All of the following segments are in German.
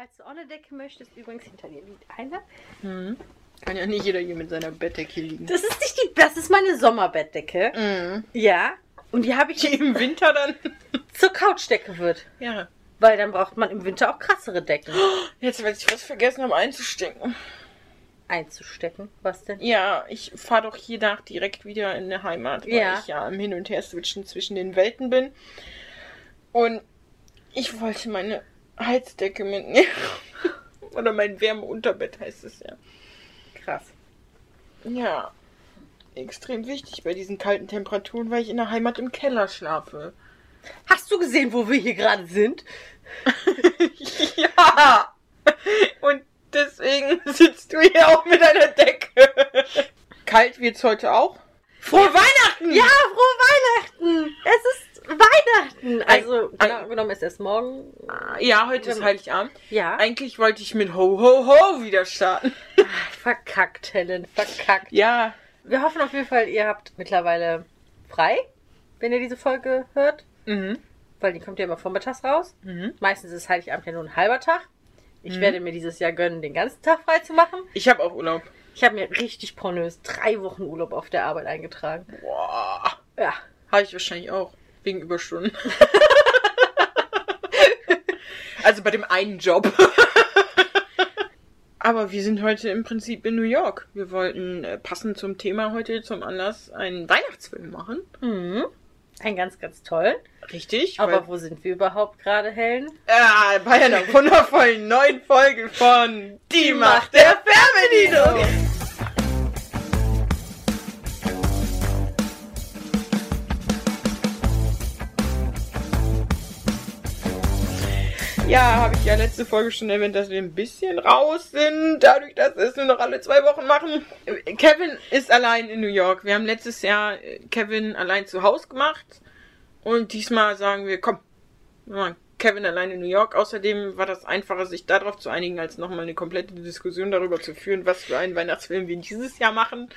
Falls du auch eine Decke möchtest, übrigens hinter dir liegt eine. Mhm. Kann ja nicht jeder hier mit seiner Bettdecke liegen. Das ist nicht die, das ist meine Sommerbettdecke. Mhm. Ja. Und die habe ich Die im Winter dann. zur Couchdecke wird. Ja. Weil dann braucht man im Winter auch krassere Decken Jetzt weiß ich was vergessen habe einzustecken. einzustecken. Was denn? Ja, ich fahre doch hier nach direkt wieder in der Heimat, weil Ja. ich ja am Hin- und Her switchen zwischen den Welten bin. Und ich wollte meine Heizdecke mitnehmen. Oder mein Wärmeunterbett heißt es ja. Krass. Ja. Extrem wichtig bei diesen kalten Temperaturen, weil ich in der Heimat im Keller schlafe. Hast du gesehen, wo wir hier gerade sind? ja! Und deswegen sitzt du hier auch mit einer Decke. Kalt wird's heute auch. Frohe Weihnachten! Ja, frohe Weihnachten! Es ist Weihnachten! Also, genau genommen ist erst morgen. Ja, heute ist Heiligabend. Ja. Eigentlich wollte ich mit Ho Ho Ho wieder starten. Ach, verkackt, Helen, verkackt. Ja, Wir hoffen auf jeden Fall, ihr habt mittlerweile frei, wenn ihr diese Folge hört. mhm. Weil die kommt ja immer vormittags raus. Mhm. Meistens ist Heiligabend ja nur ein halber Tag. Ich Mhm. werde mir dieses Jahr gönnen, den ganzen Tag frei zu machen. ich habe auch Urlaub. Ich habe mir richtig pornös drei Wochen Urlaub auf der Arbeit eingetragen. Boah. Ja. Habe ich wahrscheinlich auch. Wegen Überstunden. also bei dem einen Job. Aber wir sind heute im Prinzip in New York. Wir wollten äh, passend zum Thema heute zum Anlass einen Weihnachtsfilm machen. Mhm. Ein ganz, ganz toll. Richtig. Aber wo sind wir überhaupt gerade, Helen? Ja, bei einer wundervollen neuen Folge von Die Macht der Fernbedienung. Ja, habe ich ja letzte Folge schon erwähnt, dass wir ein bisschen raus sind, dadurch, dass wir es nur noch alle zwei Wochen machen. Kevin ist allein in New York. Wir haben letztes Jahr äh, Kevin allein zu Hause gemacht. Und diesmal sagen wir, komm, Kevin allein in New York. Außerdem war das einfacher, sich darauf zu einigen, als nochmal eine komplette Diskussion darüber zu führen, was für einen Weihnachtsfilm wir dieses Jahr machen.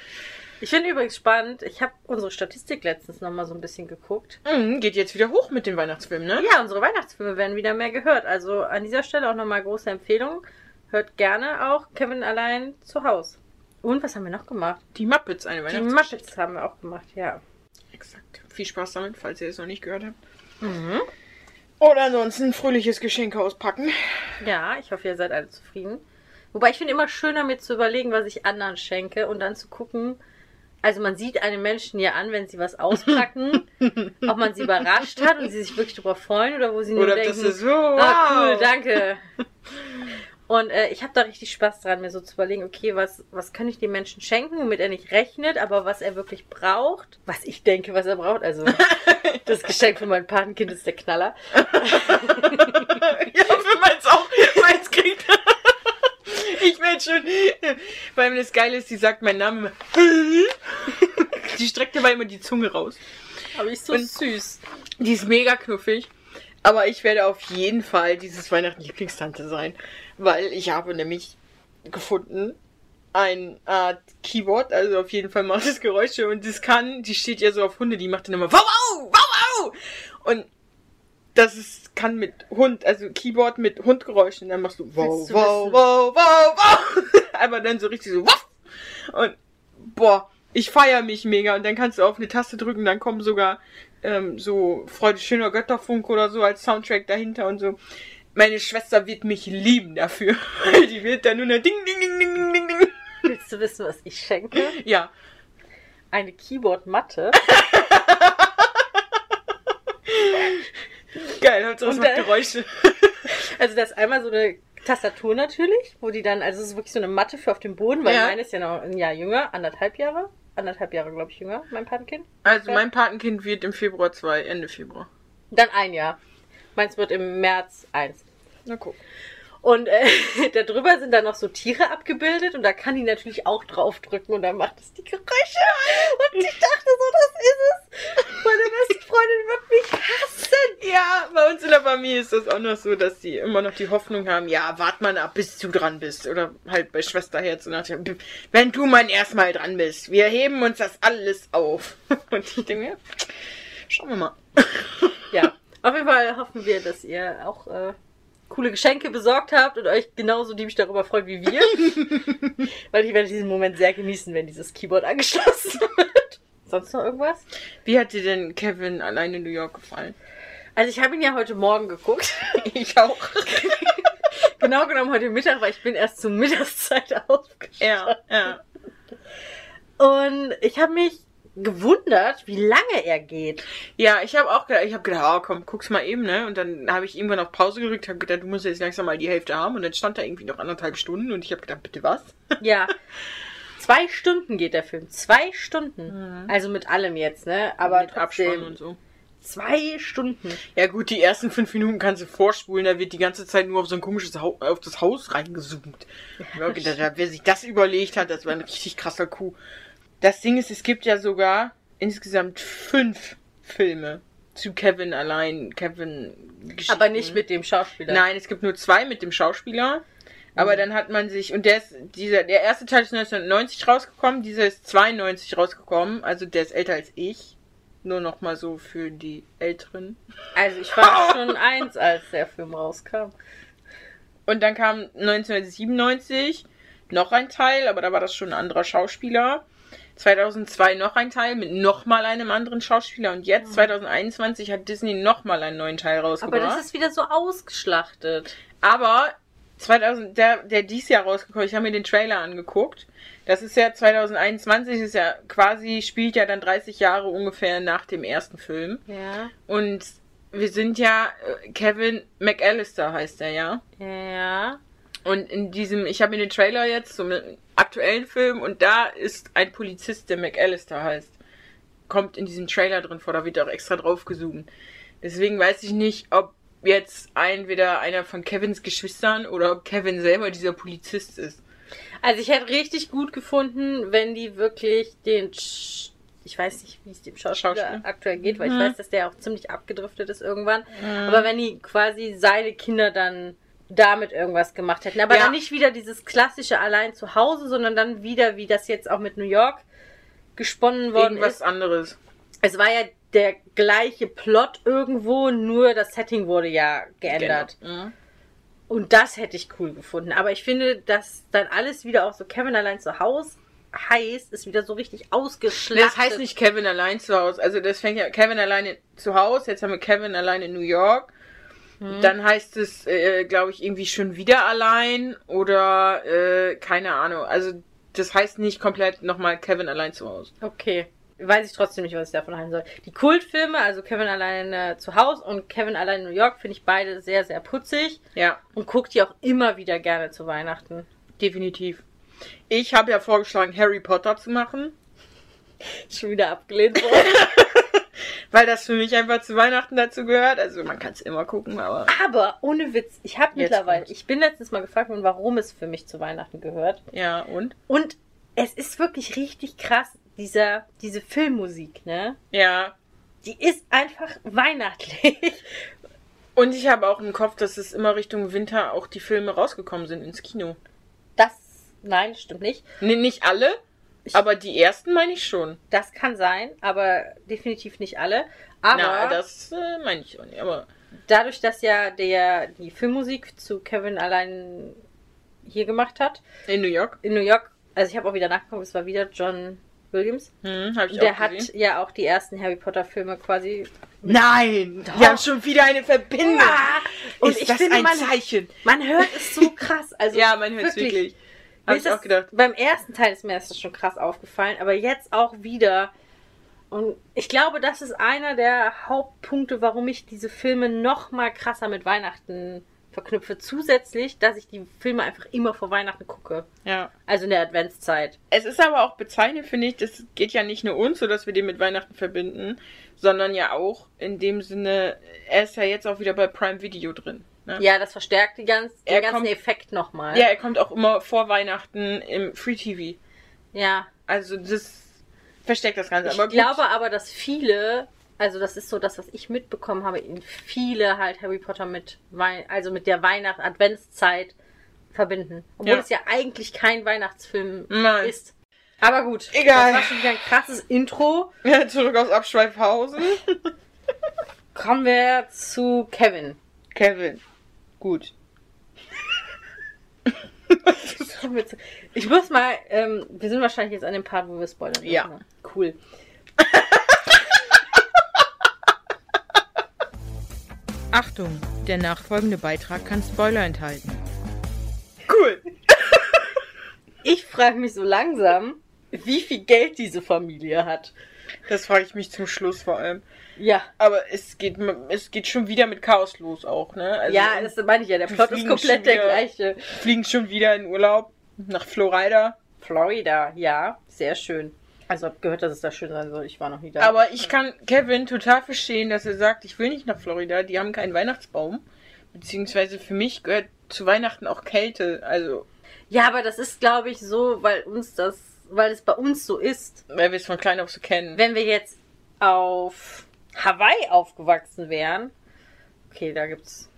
Ich finde übrigens spannend, ich habe unsere Statistik letztens nochmal so ein bisschen geguckt. Mhm, geht jetzt wieder hoch mit den Weihnachtsfilmen, ne? Ja, unsere Weihnachtsfilme werden wieder mehr gehört. Also an dieser Stelle auch nochmal große Empfehlung. Hört gerne auch Kevin allein zu Hause. Und was haben wir noch gemacht? Die Muppets, eine Die Weihnachtsgeschichte. Muppets haben wir auch gemacht, ja. Exakt. Viel Spaß damit, falls ihr es noch nicht gehört habt. Mhm. Oder ansonsten ein fröhliches Geschenk auspacken. Ja, ich hoffe, ihr seid alle zufrieden. Wobei ich finde immer schöner, mir zu überlegen, was ich anderen schenke und dann zu gucken. Also man sieht einem Menschen ja an, wenn sie was auspacken, ob man sie überrascht hat und sie sich wirklich darüber freuen oder wo sie nur Oder denken, das ist so, wow. ah cool, danke. Und äh, ich habe da richtig Spaß dran, mir so zu überlegen, okay, was, was kann ich dem Menschen schenken, womit er nicht rechnet, aber was er wirklich braucht, was ich denke, was er braucht. Also das Geschenk für mein Patenkind ist der Knaller. ja, für meins auch. Meins kriegt. Ich werde schon. Weil das Geile ist, sie sagt meinen Namen immer. die streckt dabei immer die Zunge raus. Aber ich so Und- süß. Die ist mega knuffig. Aber ich werde auf jeden Fall dieses Weihnachten Lieblingstante sein. Weil ich habe nämlich gefunden ein Art Keyboard, also auf jeden Fall macht es Geräusche und das kann, die steht ja so auf Hunde, die macht dann immer wow wow wow wow und das ist, kann mit Hund, also Keyboard mit Hundgeräuschen, dann machst du wow du wow wow wow wow, aber dann so richtig so wow und boah, ich feier mich mega und dann kannst du auf eine Taste drücken, dann kommen sogar ähm, so Freude schöner Götterfunk oder so als Soundtrack dahinter und so. Meine Schwester wird mich lieben dafür. Die wird dann nur eine Ding, Ding, Ding, Ding, Ding, Ding, Ding. Willst du wissen, was ich schenke? Ja. Eine Keyboard-Matte. Geil, es Und, macht äh, Geräusche. Also das ist einmal so eine Tastatur natürlich, wo die dann, also es ist wirklich so eine Matte für auf dem Boden, weil Ja. meine ist ja noch ein Jahr jünger, anderthalb Jahre. Anderthalb Jahre, glaube ich, jünger, mein Patenkind. Also mein Patenkind wird im Februar 2, Ende Februar. Dann ein Jahr. Meins wird im März eins. Na guck. Und äh, da drüber sind dann noch so Tiere abgebildet und da kann die natürlich auch draufdrücken und dann macht es die Geräusche. Und ich dachte so, das ist es. Meine beste Freundin wird mich hassen. Ja, bei uns in der Familie ist das auch noch so, dass die immer noch die Hoffnung haben, ja, wart mal ab, bis du dran bist. Oder halt bei Schwesterherz und nach dem, wenn du mal erstmal dran bist. Wir heben uns das alles auf. Und ich denke mir, schauen wir mal. Ja, auf jeden Fall hoffen wir, dass ihr auch äh, coole Geschenke besorgt habt und euch genauso liebig darüber freut wie wir. Weil ich werde diesen Moment sehr genießen, wenn dieses Keyboard angeschlossen wird. Sonst noch irgendwas? Wie hat dir denn Kevin allein in New York gefallen? Also ich habe ihn ja heute Morgen geguckt. Ich auch. genau genommen heute Mittag, weil ich bin erst zur Mittagszeit aufgestanden. Ja, ja. Und ich habe mich gewundert, wie lange er geht. Ja, ich habe auch gedacht, ich habe gedacht, oh, komm, guck's mal eben, ne? Und dann habe ich irgendwann auf Pause gedrückt, habe gedacht, du musst jetzt langsam mal die Hälfte haben. Und dann stand da irgendwie noch anderthalb Stunden und ich habe gedacht, bitte was? Ja. Zwei Stunden geht der Film. Zwei Stunden. Also mit allem jetzt, ne? Aber Mit Abspann und so. Zwei Stunden. Ja gut, die ersten fünf Minuten kannst du vorspulen, da wird die ganze Zeit nur auf so ein komisches Haus, auf das Haus reingezoomt. Hab gedacht, wer sich das überlegt hat, das war ein richtig krasser Coup. Das Ding ist, es gibt ja sogar insgesamt fünf Filme zu Kevin allein, Kevin. Aber nicht mit dem Schauspieler. Nein, es gibt nur zwei mit dem Schauspieler. Aber dann hat man sich, und der ist, dieser, der erste Teil ist 1990 rausgekommen, dieser ist 92 rausgekommen, also der ist älter als ich. Nur noch mal so für die Älteren. Also ich war schon eins, als der Film rauskam. Und dann kam 1997 noch ein Teil, aber da war das schon ein anderer Schauspieler. 2002 noch ein Teil mit noch mal einem anderen Schauspieler und jetzt 2021 hat Disney noch mal einen neuen Teil Aber rausgebracht. das ist wieder so ausgeschlachtet. Aber 2000, der, der dies Jahr rausgekommen, ich habe mir den Trailer angeguckt. Das ist ja 2021, ist ja quasi, spielt ja dann 30 Jahre ungefähr nach dem ersten Film. Ja. Und wir sind ja, äh, Kevin McAllister heißt er ja. Ja. Und in diesem, ich habe mir den Trailer jetzt zum aktuellen Film und da ist ein Polizist, der McAllister heißt. Kommt in diesem Trailer drin vor, da wird auch extra drauf gezoomt. Deswegen weiß ich nicht, ob jetzt entweder einer von Kevins Geschwistern oder ob Kevin selber dieser Polizist ist. Also ich hätte richtig gut gefunden, wenn die wirklich den, Sch ich weiß nicht, wie es dem Schauspieler, Schauspieler. aktuell geht, weil Mhm. ich weiß, dass der auch ziemlich abgedriftet ist irgendwann. Aber wenn die quasi seine Kinder dann damit irgendwas gemacht hätten. Aber Ja. dann nicht wieder dieses klassische allein zu Hause, sondern dann wieder, wie das jetzt auch mit New York gesponnen worden Irgendwas ist. anderes. Es war ja der gleiche Plot irgendwo, nur das Setting wurde ja geändert. Genau. Mhm. Und das hätte ich cool gefunden. Aber ich finde, dass dann alles wieder auch so Kevin allein zu Hause heißt, ist wieder so richtig ausgeschlachtet. Das heißt nicht Kevin allein zu Hause. Also das fängt ja Kevin alleine zu Hause. Jetzt haben wir Kevin allein in New York. Dann heißt es, äh, glaube ich, irgendwie schon wieder allein oder äh, keine Ahnung. Also das heißt nicht komplett nochmal Kevin allein zu Hause. Okay. Weiß ich trotzdem nicht, was ich davon halten soll. Die Kultfilme, also Kevin allein äh, zu Hause und Kevin allein in New York, finde ich beide sehr, sehr putzig Ja, und gucke die auch immer wieder gerne zu Weihnachten. definitiv. Ich habe ja vorgeschlagen, Harry Potter zu machen, Schon wieder abgelehnt worden. weil das für mich einfach zu Weihnachten dazu gehört. Also man kann es immer gucken, aber Aber ohne Witz, ich habe mittlerweile, kommt's. ich bin letztens mal gefragt worden, warum es für mich zu Weihnachten gehört. ja und Und es ist wirklich richtig krass, dieser, diese Filmmusik, ne? ja. Die ist einfach weihnachtlich. Und ich habe auch im Kopf, dass es immer Richtung Winter auch die Filme rausgekommen sind ins Kino. Das, nein, stimmt nicht. Nee, nicht alle, aber die ersten meine ich schon. Das kann sein, aber definitiv nicht alle. Aber Na, das äh, meine ich auch nicht. Aber dadurch, dass ja der die Filmmusik zu Kevin allein hier gemacht hat, in New York, in New York, also ich habe auch wieder nachgeguckt, es war wieder John Williams. hm, habe ich Der auch hat gesehen. ja auch die ersten Harry Potter Filme quasi. Nein, Doch. wir haben schon wieder eine Verbindung. Und Ist ich das finde, ein man, Zeichen? man hört es so krass. Also Ja, man hört es wirklich. Habe Mir ich auch gedacht. Beim ersten Teil ist mir das schon krass aufgefallen, aber jetzt auch wieder. Und ich glaube, das ist einer der Hauptpunkte, warum ich diese Filme noch mal krasser mit Weihnachten verknüpfe. Zusätzlich, dass ich die Filme einfach immer vor Weihnachten gucke. Ja. Also in der Adventszeit. Es ist aber auch bezeichnend, finde ich, das geht ja nicht nur uns so, dass wir den mit Weihnachten verbinden, sondern ja auch in dem Sinne, er ist ja jetzt auch wieder bei Prime Video drin. Ne? Ja, das verstärkt die ganz, den Er ganzen kommt- Effekt nochmal. ja, er kommt auch immer vor Weihnachten im Free TV. ja. Also das versteckt das Ganze. Ich aber glaube aber, dass viele, also das ist so das, was ich mitbekommen habe, in viele halt Harry Potter mit Wei also mit der Weihnacht Adventszeit verbinden. Obwohl Ja. es ja eigentlich kein Weihnachtsfilm Nein. ist. Aber gut, Egal. das war schon wieder ein krasses Intro. Ja, zurück aus Abschweifhausen. Kommen wir zu Kevin. Kevin. Gut. Ich muss mal, ähm, wir sind wahrscheinlich jetzt an dem Part, wo wir spoilern. Ja. dürfen, ne? Cool. Achtung, der nachfolgende Beitrag kann Spoiler enthalten. Cool. Ich frage mich so langsam, wie viel Geld diese Familie hat. Das frage ich mich zum Schluss vor allem. Ja. Aber es geht, es geht schon wieder mit Chaos los auch, ne? Also ja, das meine ich ja. Der Plot ist komplett der wieder- gleiche. Fliegen schon wieder in Urlaub nach Florida. Florida, ja, sehr schön. Also hab gehört, dass es da schön sein soll. Ich war noch nie da. Aber ich kann Kevin total verstehen, dass er sagt, ich will nicht nach Florida, die haben keinen Weihnachtsbaum. Beziehungsweise für mich gehört zu Weihnachten auch Kälte. Also, ja, aber das ist, glaube ich, so, weil uns das, weil es bei uns so ist. weil wir es von klein auf so kennen. Wenn wir jetzt auf Hawaii aufgewachsen wären, okay, da gibt's.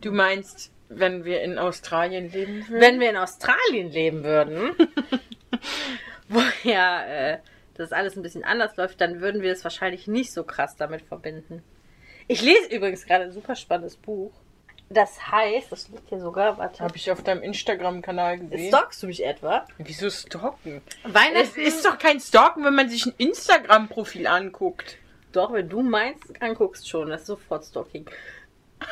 Du meinst, wenn wir in Australien leben würden? Wenn wir in Australien leben würden, wo ja äh, das alles ein bisschen anders läuft, dann würden wir es wahrscheinlich nicht so krass damit verbinden. Ich lese übrigens gerade ein super spannendes Buch. Das heißt, das liegt hier sogar, warte. Habe ich auf deinem Instagram-Kanal gesehen. Stalkst du mich etwa? Wieso stalken? Es Weihnachten ist doch kein Stalken, wenn man sich ein Instagram-Profil anguckt. Doch, wenn du meins anguckst schon, das ist sofort Stalking.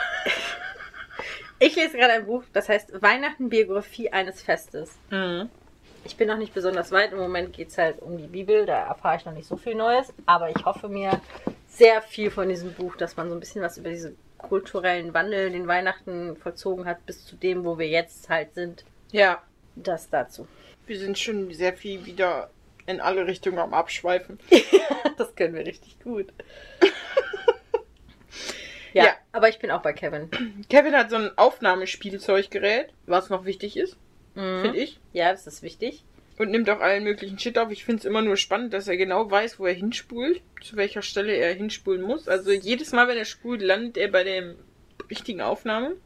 Ich lese gerade ein Buch, das heißt Weihnachten Biografie eines Festes. Mhm. Ich bin noch nicht besonders weit. Im Moment geht es halt um die Bibel, da erfahre ich noch nicht so viel Neues. Aber ich hoffe mir sehr viel von diesem Buch, dass man so ein bisschen was über diesen kulturellen Wandel, den Weihnachten vollzogen hat, bis zu dem, wo wir jetzt halt sind. Ja, Das dazu. wir sind schon sehr viel wieder in alle Richtungen am Abschweifen. Das können wir richtig gut. ja, Ja. aber ich bin auch bei Kevin. Kevin hat so ein Aufnahmespielzeuggerät, was noch wichtig ist, Mhm. finde ich. Ja, das ist wichtig. Und nimmt auch allen möglichen Shit auf. Ich finde es immer nur spannend, dass er genau weiß, wo er hinspult, zu welcher Stelle er hinspulen muss. Also jedes Mal, wenn er spult, landet er bei der richtigen Aufnahme.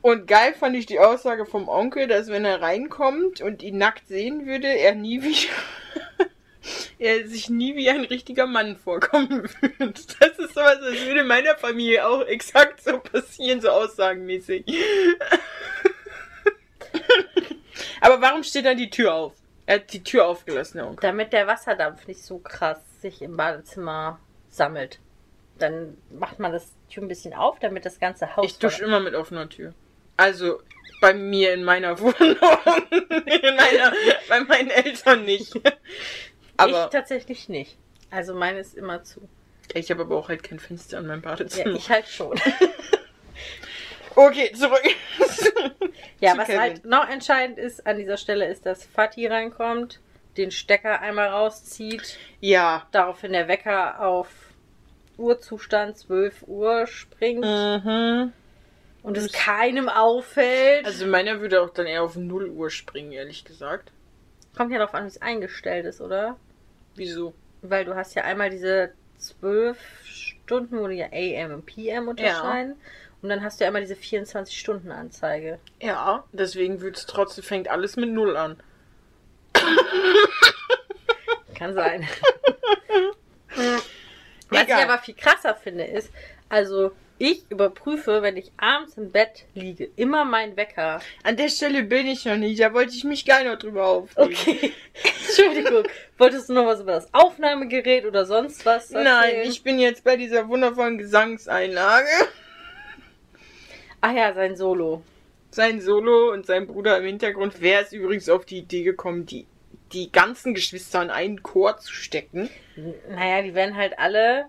Und geil fand ich die Aussage vom Onkel, dass wenn er reinkommt und ihn nackt sehen würde, er nie wieder. er sich nie wie ein richtiger Mann vorkommen würde. Das ist sowas, das würde meiner Familie auch exakt so passieren, so aussagenmäßig. Aber warum steht dann die Tür auf? Er hat die Tür aufgelassen, der Onkel. Damit der Wasserdampf nicht so krass sich im Badezimmer sammelt. Dann macht man das Tür ein bisschen auf, damit das ganze Haus. Ich dusche immer mit offener Tür. Also bei mir in meiner Wohnung. in meiner, bei meinen Eltern nicht. ich Aber tatsächlich nicht. Also meine ist immer zu. ich, habe aber auch halt kein Fenster an meinem Ja, Badezimmer. ich halt schon. okay, zurück. ja, was Kevin. halt noch entscheidend ist an dieser Stelle, ist, dass Fatih reinkommt, den Stecker einmal rauszieht, ja. daraufhin der Wecker auf Uhrzustand 12 Uhr springt Mhm. und es keinem auffällt. Also meiner würde auch dann eher auf 0 Uhr springen, ehrlich gesagt. Kommt ja darauf an, wie es eingestellt ist, oder? Wieso? Weil du hast ja einmal diese zwölf Stunden, wo die ja AM und PM unterscheiden. Und dann hast du ja einmal diese 24-Stunden-Anzeige. Ja, deswegen wird es trotzdem, fängt alles mit 0 an. Kann sein. Was ich Egal. aber viel krasser finde, ist, also ich überprüfe, wenn ich abends im Bett liege, immer meinen Wecker. An der Stelle bin ich noch nicht, da wollte ich mich gar nicht drüber aufregen. Okay. Entschuldigung. Wolltest du noch was über das Aufnahmegerät oder sonst was erzählen? Nein, ich bin jetzt bei dieser wundervollen Gesangseinlage. Ach ja, sein Solo. Sein Solo und sein Bruder im Hintergrund. Wer ist übrigens auf die Idee gekommen, die, die ganzen Geschwister in einen Chor zu stecken? Naja, die werden halt alle.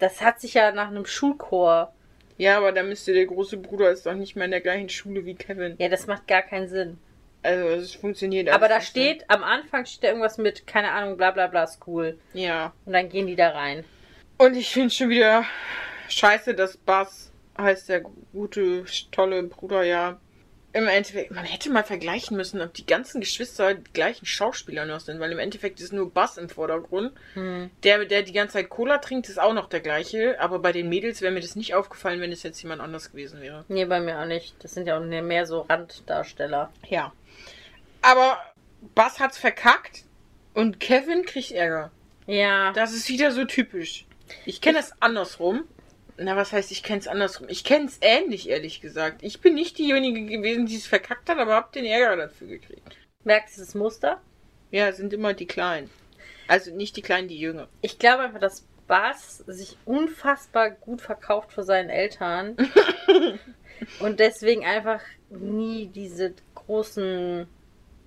Das hat sich ja nach einem Schulchor. Ja, aber da müsste der große Bruder ist doch nicht mehr in der gleichen Schule wie Kevin. Ja, das macht gar keinen Sinn. Also es funktioniert Aber da steht, am Anfang steht da irgendwas mit, keine Ahnung, bla bla bla School. Ja. Und dann gehen die da rein. Und ich finde schon wieder scheiße, dass Bass heißt der gute, tolle Bruder ja. Im Endeffekt, man hätte mal vergleichen müssen, ob die ganzen Geschwister die gleichen Schauspieler noch sind, weil im Endeffekt ist nur Bass im Vordergrund. Hm. Der, der die ganze Zeit Cola trinkt, ist auch noch der gleiche, aber bei den Mädels wäre mir das nicht aufgefallen, wenn es jetzt jemand anders gewesen wäre. Nee, bei mir auch nicht. Das sind ja auch mehr so Randdarsteller. Ja. Aber Bass hat's verkackt und Kevin kriegt Ärger. Ja. Das ist wieder so typisch. Ich kenne das andersrum. Na, was heißt, ich kenn's andersrum? Ich kenn's ähnlich, ehrlich gesagt. Ich bin nicht diejenige gewesen, die es verkackt hat, aber hab den Ärger dafür gekriegt. Merkst du das Muster? Ja, es sind immer die Kleinen. Also nicht die Kleinen, die Jünger. Ich glaube einfach, dass Bas sich unfassbar gut verkauft vor seinen Eltern und deswegen einfach nie diese großen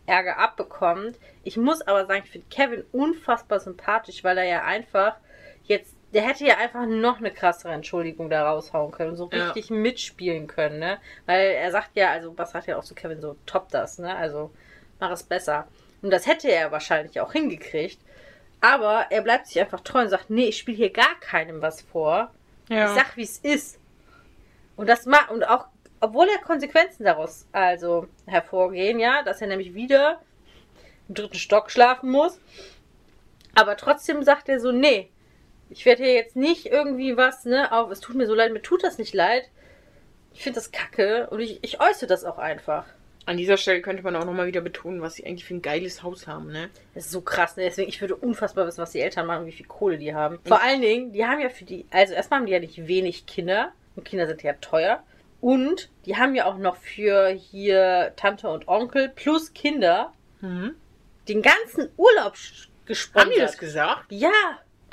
Ärger abbekommt. Ich muss aber sagen, ich finde Kevin unfassbar sympathisch, weil er ja einfach jetzt, der hätte ja einfach noch eine krassere Entschuldigung da raushauen können und so Ja. richtig mitspielen können, ne? Weil er sagt ja, also Bas sagt ja auch zu Kevin so, top das, ne? Also mach es besser. Und das hätte er wahrscheinlich auch hingekriegt. Aber er bleibt sich einfach treu und sagt, nee, ich spiele hier gar keinem was vor. Ja. Ich sag, wie es ist. Und das macht, und auch, obwohl er Konsequenzen daraus also hervorgehen, ja, dass er nämlich wieder im dritten Stock schlafen muss. Aber trotzdem sagt er so, nee, ich werde hier jetzt nicht irgendwie was, ne, auf, es tut mir so leid, mir tut das nicht leid. Ich finde das kacke und ich, ich äußere das auch einfach. An dieser Stelle könnte man auch nochmal wieder betonen, was sie eigentlich für ein geiles Haus haben, ne? Das ist so krass, ne? Deswegen, ich würde unfassbar wissen, was die Eltern machen und wie viel Kohle die haben. Vor allen Dingen, die haben ja für die, also erstmal haben die ja nicht wenig Kinder. Und Kinder sind ja teuer. Und die haben ja auch noch für hier Tante und Onkel plus Kinder Mhm. den ganzen Urlaub gesponsert. Haben die das gesagt? Ja.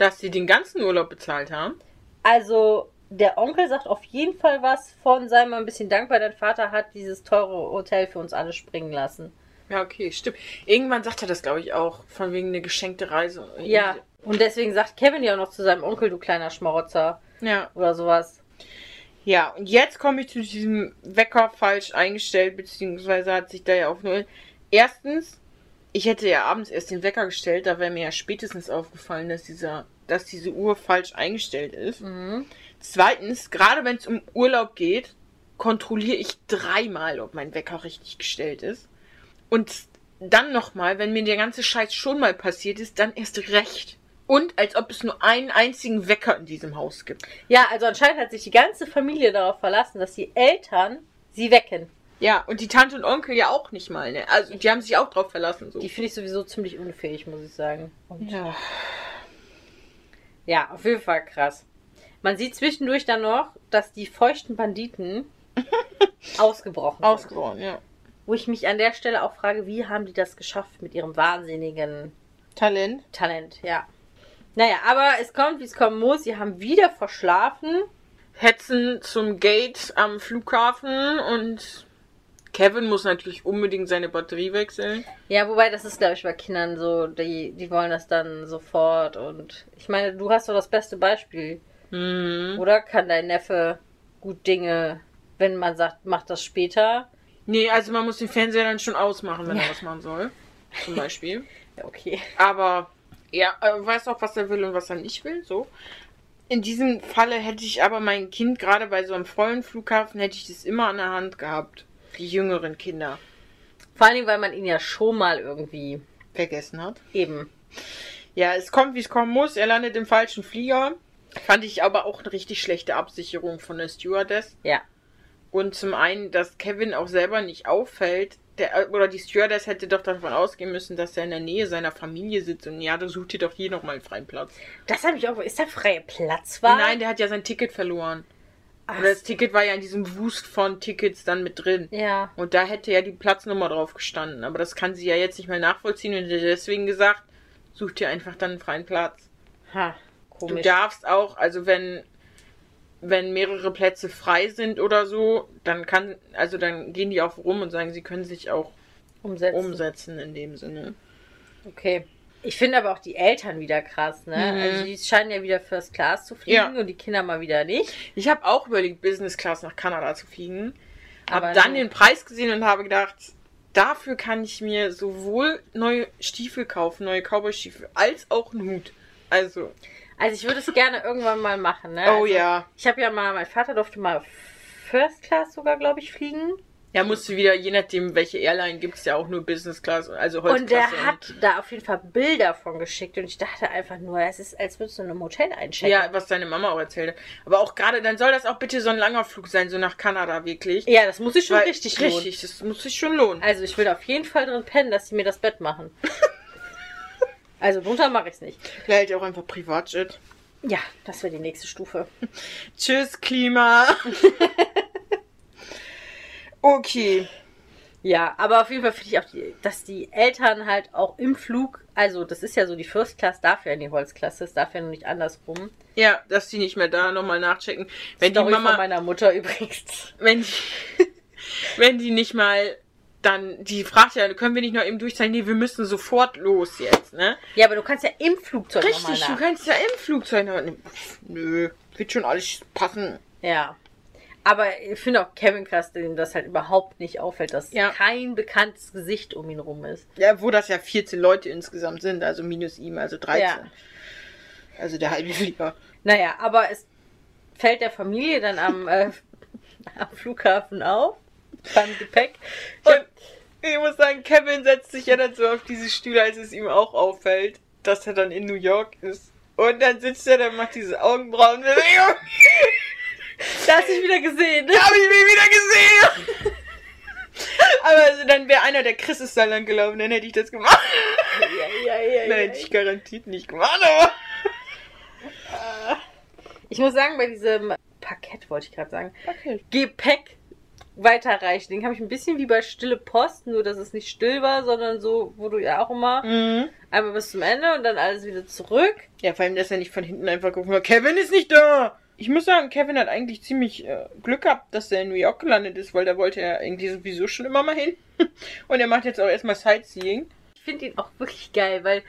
Dass sie den ganzen Urlaub bezahlt haben? Also, der Onkel sagt auf jeden Fall was von, sei mal ein bisschen dankbar, dein Vater hat dieses teure Hotel für uns alle springen lassen. Ja, okay, stimmt. Irgendwann sagt er das, glaube ich, auch. Von wegen eine geschenkte Reise. Ja. Und deswegen sagt Kevin ja auch noch zu seinem Onkel, du kleiner Schmarotzer. Ja. Oder sowas. Ja, und jetzt komme ich zu diesem Wecker falsch eingestellt, beziehungsweise hat sich da ja auf null. Erstens, ich hätte ja abends erst den Wecker gestellt, da wäre mir ja spätestens aufgefallen, dass dieser, dass diese Uhr falsch eingestellt ist. Mhm. Zweitens, gerade wenn es um Urlaub geht, kontrolliere ich dreimal, ob mein Wecker richtig gestellt ist. Und dann nochmal, wenn mir der ganze Scheiß schon mal passiert ist, dann erst recht. Und als ob es nur einen einzigen Wecker in diesem Haus gibt. Ja, also anscheinend hat sich die ganze Familie darauf verlassen, dass die Eltern sie wecken. Ja, und die Tante und Onkel ja auch nicht mal, ne? Also die haben sich auch drauf verlassen. So. Die finde ich sowieso ziemlich unfähig, muss ich sagen. Und Ja. ja, auf jeden Fall krass. Man sieht zwischendurch dann noch, dass die feuchten Banditen ausgebrochen sind. Ausgebrochen, ja. Wo ich mich an der Stelle auch frage, wie haben die das geschafft mit ihrem wahnsinnigen Talent. Talent, ja. Naja, aber es kommt, wie es kommen muss. Sie haben wieder verschlafen. Hetzen zum Gate am Flughafen und Kevin muss natürlich unbedingt seine Batterie wechseln. Ja, wobei das ist, glaube ich, bei Kindern so, die, die wollen das dann sofort. Und ich meine, du hast doch das beste Beispiel. Mhm. Oder kann dein Neffe gut Dinge, wenn man sagt, mach das später? Nee, also man muss den Fernseher dann schon ausmachen, wenn Ja. er was machen soll. Zum Beispiel. Ja, okay. Aber er äh, weiß auch, was er will und was er nicht will, so. In diesem Falle hätte ich aber mein Kind, gerade bei so einem vollen Flughafen, hätte ich das immer an der Hand gehabt. Die jüngeren Kinder. Vor allen Dingen, weil man ihn ja schon mal irgendwie Vergessen hat. eben. Ja, es kommt, wie es kommen muss. Er landet im falschen Flieger. Fand ich aber auch eine richtig schlechte Absicherung von der Stewardess. Ja. Und zum einen, dass Kevin auch selber nicht auffällt. Der, oder die Stewardess hätte doch davon ausgehen müssen, dass er in der Nähe seiner Familie sitzt. Und ja, du sucht dir doch hier nochmal einen freien Platz. Das habe ich auch. Ist da freie Platz war? Nein, der hat ja sein Ticket verloren. Und das Ticket war ja in diesem Wust von Tickets dann mit drin. ja. Und da hätte ja die Platznummer drauf gestanden. Aber das kann sie ja jetzt nicht mehr nachvollziehen und deswegen gesagt, such dir einfach dann einen freien Platz. Ha, Du komisch. darfst auch, also wenn, wenn mehrere Plätze frei sind oder so, dann kann, also dann gehen die auch rum und sagen, sie können sich auch Umsetzen. umsetzen in dem Sinne. Okay. Ich finde aber auch die Eltern wieder krass, ne? Mhm. Also die scheinen ja wieder First Class zu fliegen Ja. und die Kinder mal wieder nicht. Ich habe auch überlegt, Business Class nach Kanada zu fliegen. Aber Habe dann nee. den Preis gesehen und habe gedacht, dafür kann ich mir sowohl neue Stiefel kaufen, neue Cowboy-Stiefel, als auch einen Hut. Also, Also ich würde es gerne irgendwann mal machen, ne? oh also, ja. Ich habe ja mal, mein Vater durfte mal First Class sogar, glaube ich, fliegen. Ja, musst du wieder, je nachdem, welche Airline gibt es ja auch nur Business Class, also Holzklasse. Und der hat da auf jeden Fall Bilder von geschickt und ich dachte einfach nur, es ist, als würdest du in einem Hotel einchecken. Ja, was deine Mama auch erzählt hat. Aber auch gerade, dann soll das auch bitte so ein langer Flug sein, so nach Kanada wirklich. Ja, das muss sich schon Weil- richtig lohnen. Richtig, das muss sich schon lohnen. Also ich will auf jeden Fall drin pennen, dass sie mir das Bett machen. also drunter mache ich es nicht. Vielleicht auch einfach Privatjet. Ja, das wäre die nächste Stufe. Tschüss, Klima. okay. Ja, aber auf jeden Fall finde ich auch, die, dass die Eltern halt auch im Flug, also das ist ja so, die First Class darf ja in die Holzklasse, es darf ja noch nicht andersrum. Ja, dass die nicht mehr da nochmal nachchecken. Wenn Story die Mama, von meiner Mutter übrigens. wenn die, wenn die nicht mal dann, die fragt ja, können wir nicht noch eben durchzahlen? Nee, wir müssen sofort los jetzt, ne? Ja, aber du kannst ja im Flugzeug Richtig, du kannst ja im Flugzeug noch, nö, wird schon alles passen. Ja. Aber ich finde auch Kevin krass, dem das halt überhaupt nicht auffällt, dass Ja. kein bekanntes Gesicht um ihn rum ist. Ja, wo das ja 14 Leute insgesamt sind, also minus ihm, also 13. Ja. Also der halbe Flieger. Naja, aber es fällt der Familie dann am, äh, am Flughafen auf, beim Gepäck. Ich hab- Und ich muss sagen, Kevin setzt sich ja dann so auf diese Stühle, als es ihm auch auffällt, dass er dann in New York ist. Und dann sitzt er, dann macht diese Augenbrauenbewegung. da hast du dich wieder gesehen. Da habe ich mich wieder gesehen. Aber also, dann wäre einer der Chris ist da lang gelaufen, dann hätte ich das gemacht. Ja, ja, ja, ja. hätte ich garantiert nicht gemacht, aber. Ich muss sagen, bei diesem Parkett wollte ich gerade sagen, Okay. Gepäck weiterreichen, den habe ich ein bisschen wie bei Stille Post, nur dass es nicht still war, sondern so, wo du ja auch immer Mhm. einmal bis zum Ende und dann alles wieder zurück. Ja, vor allem, dass er nicht von hinten einfach gerufen hat, Kevin ist nicht da. Ich muss sagen, Kevin hat eigentlich ziemlich äh, Glück gehabt, dass er in New York gelandet ist, weil da wollte er irgendwie sowieso schon immer mal hin. Und er macht jetzt auch erstmal Sightseeing. Ich finde ihn auch wirklich geil, weil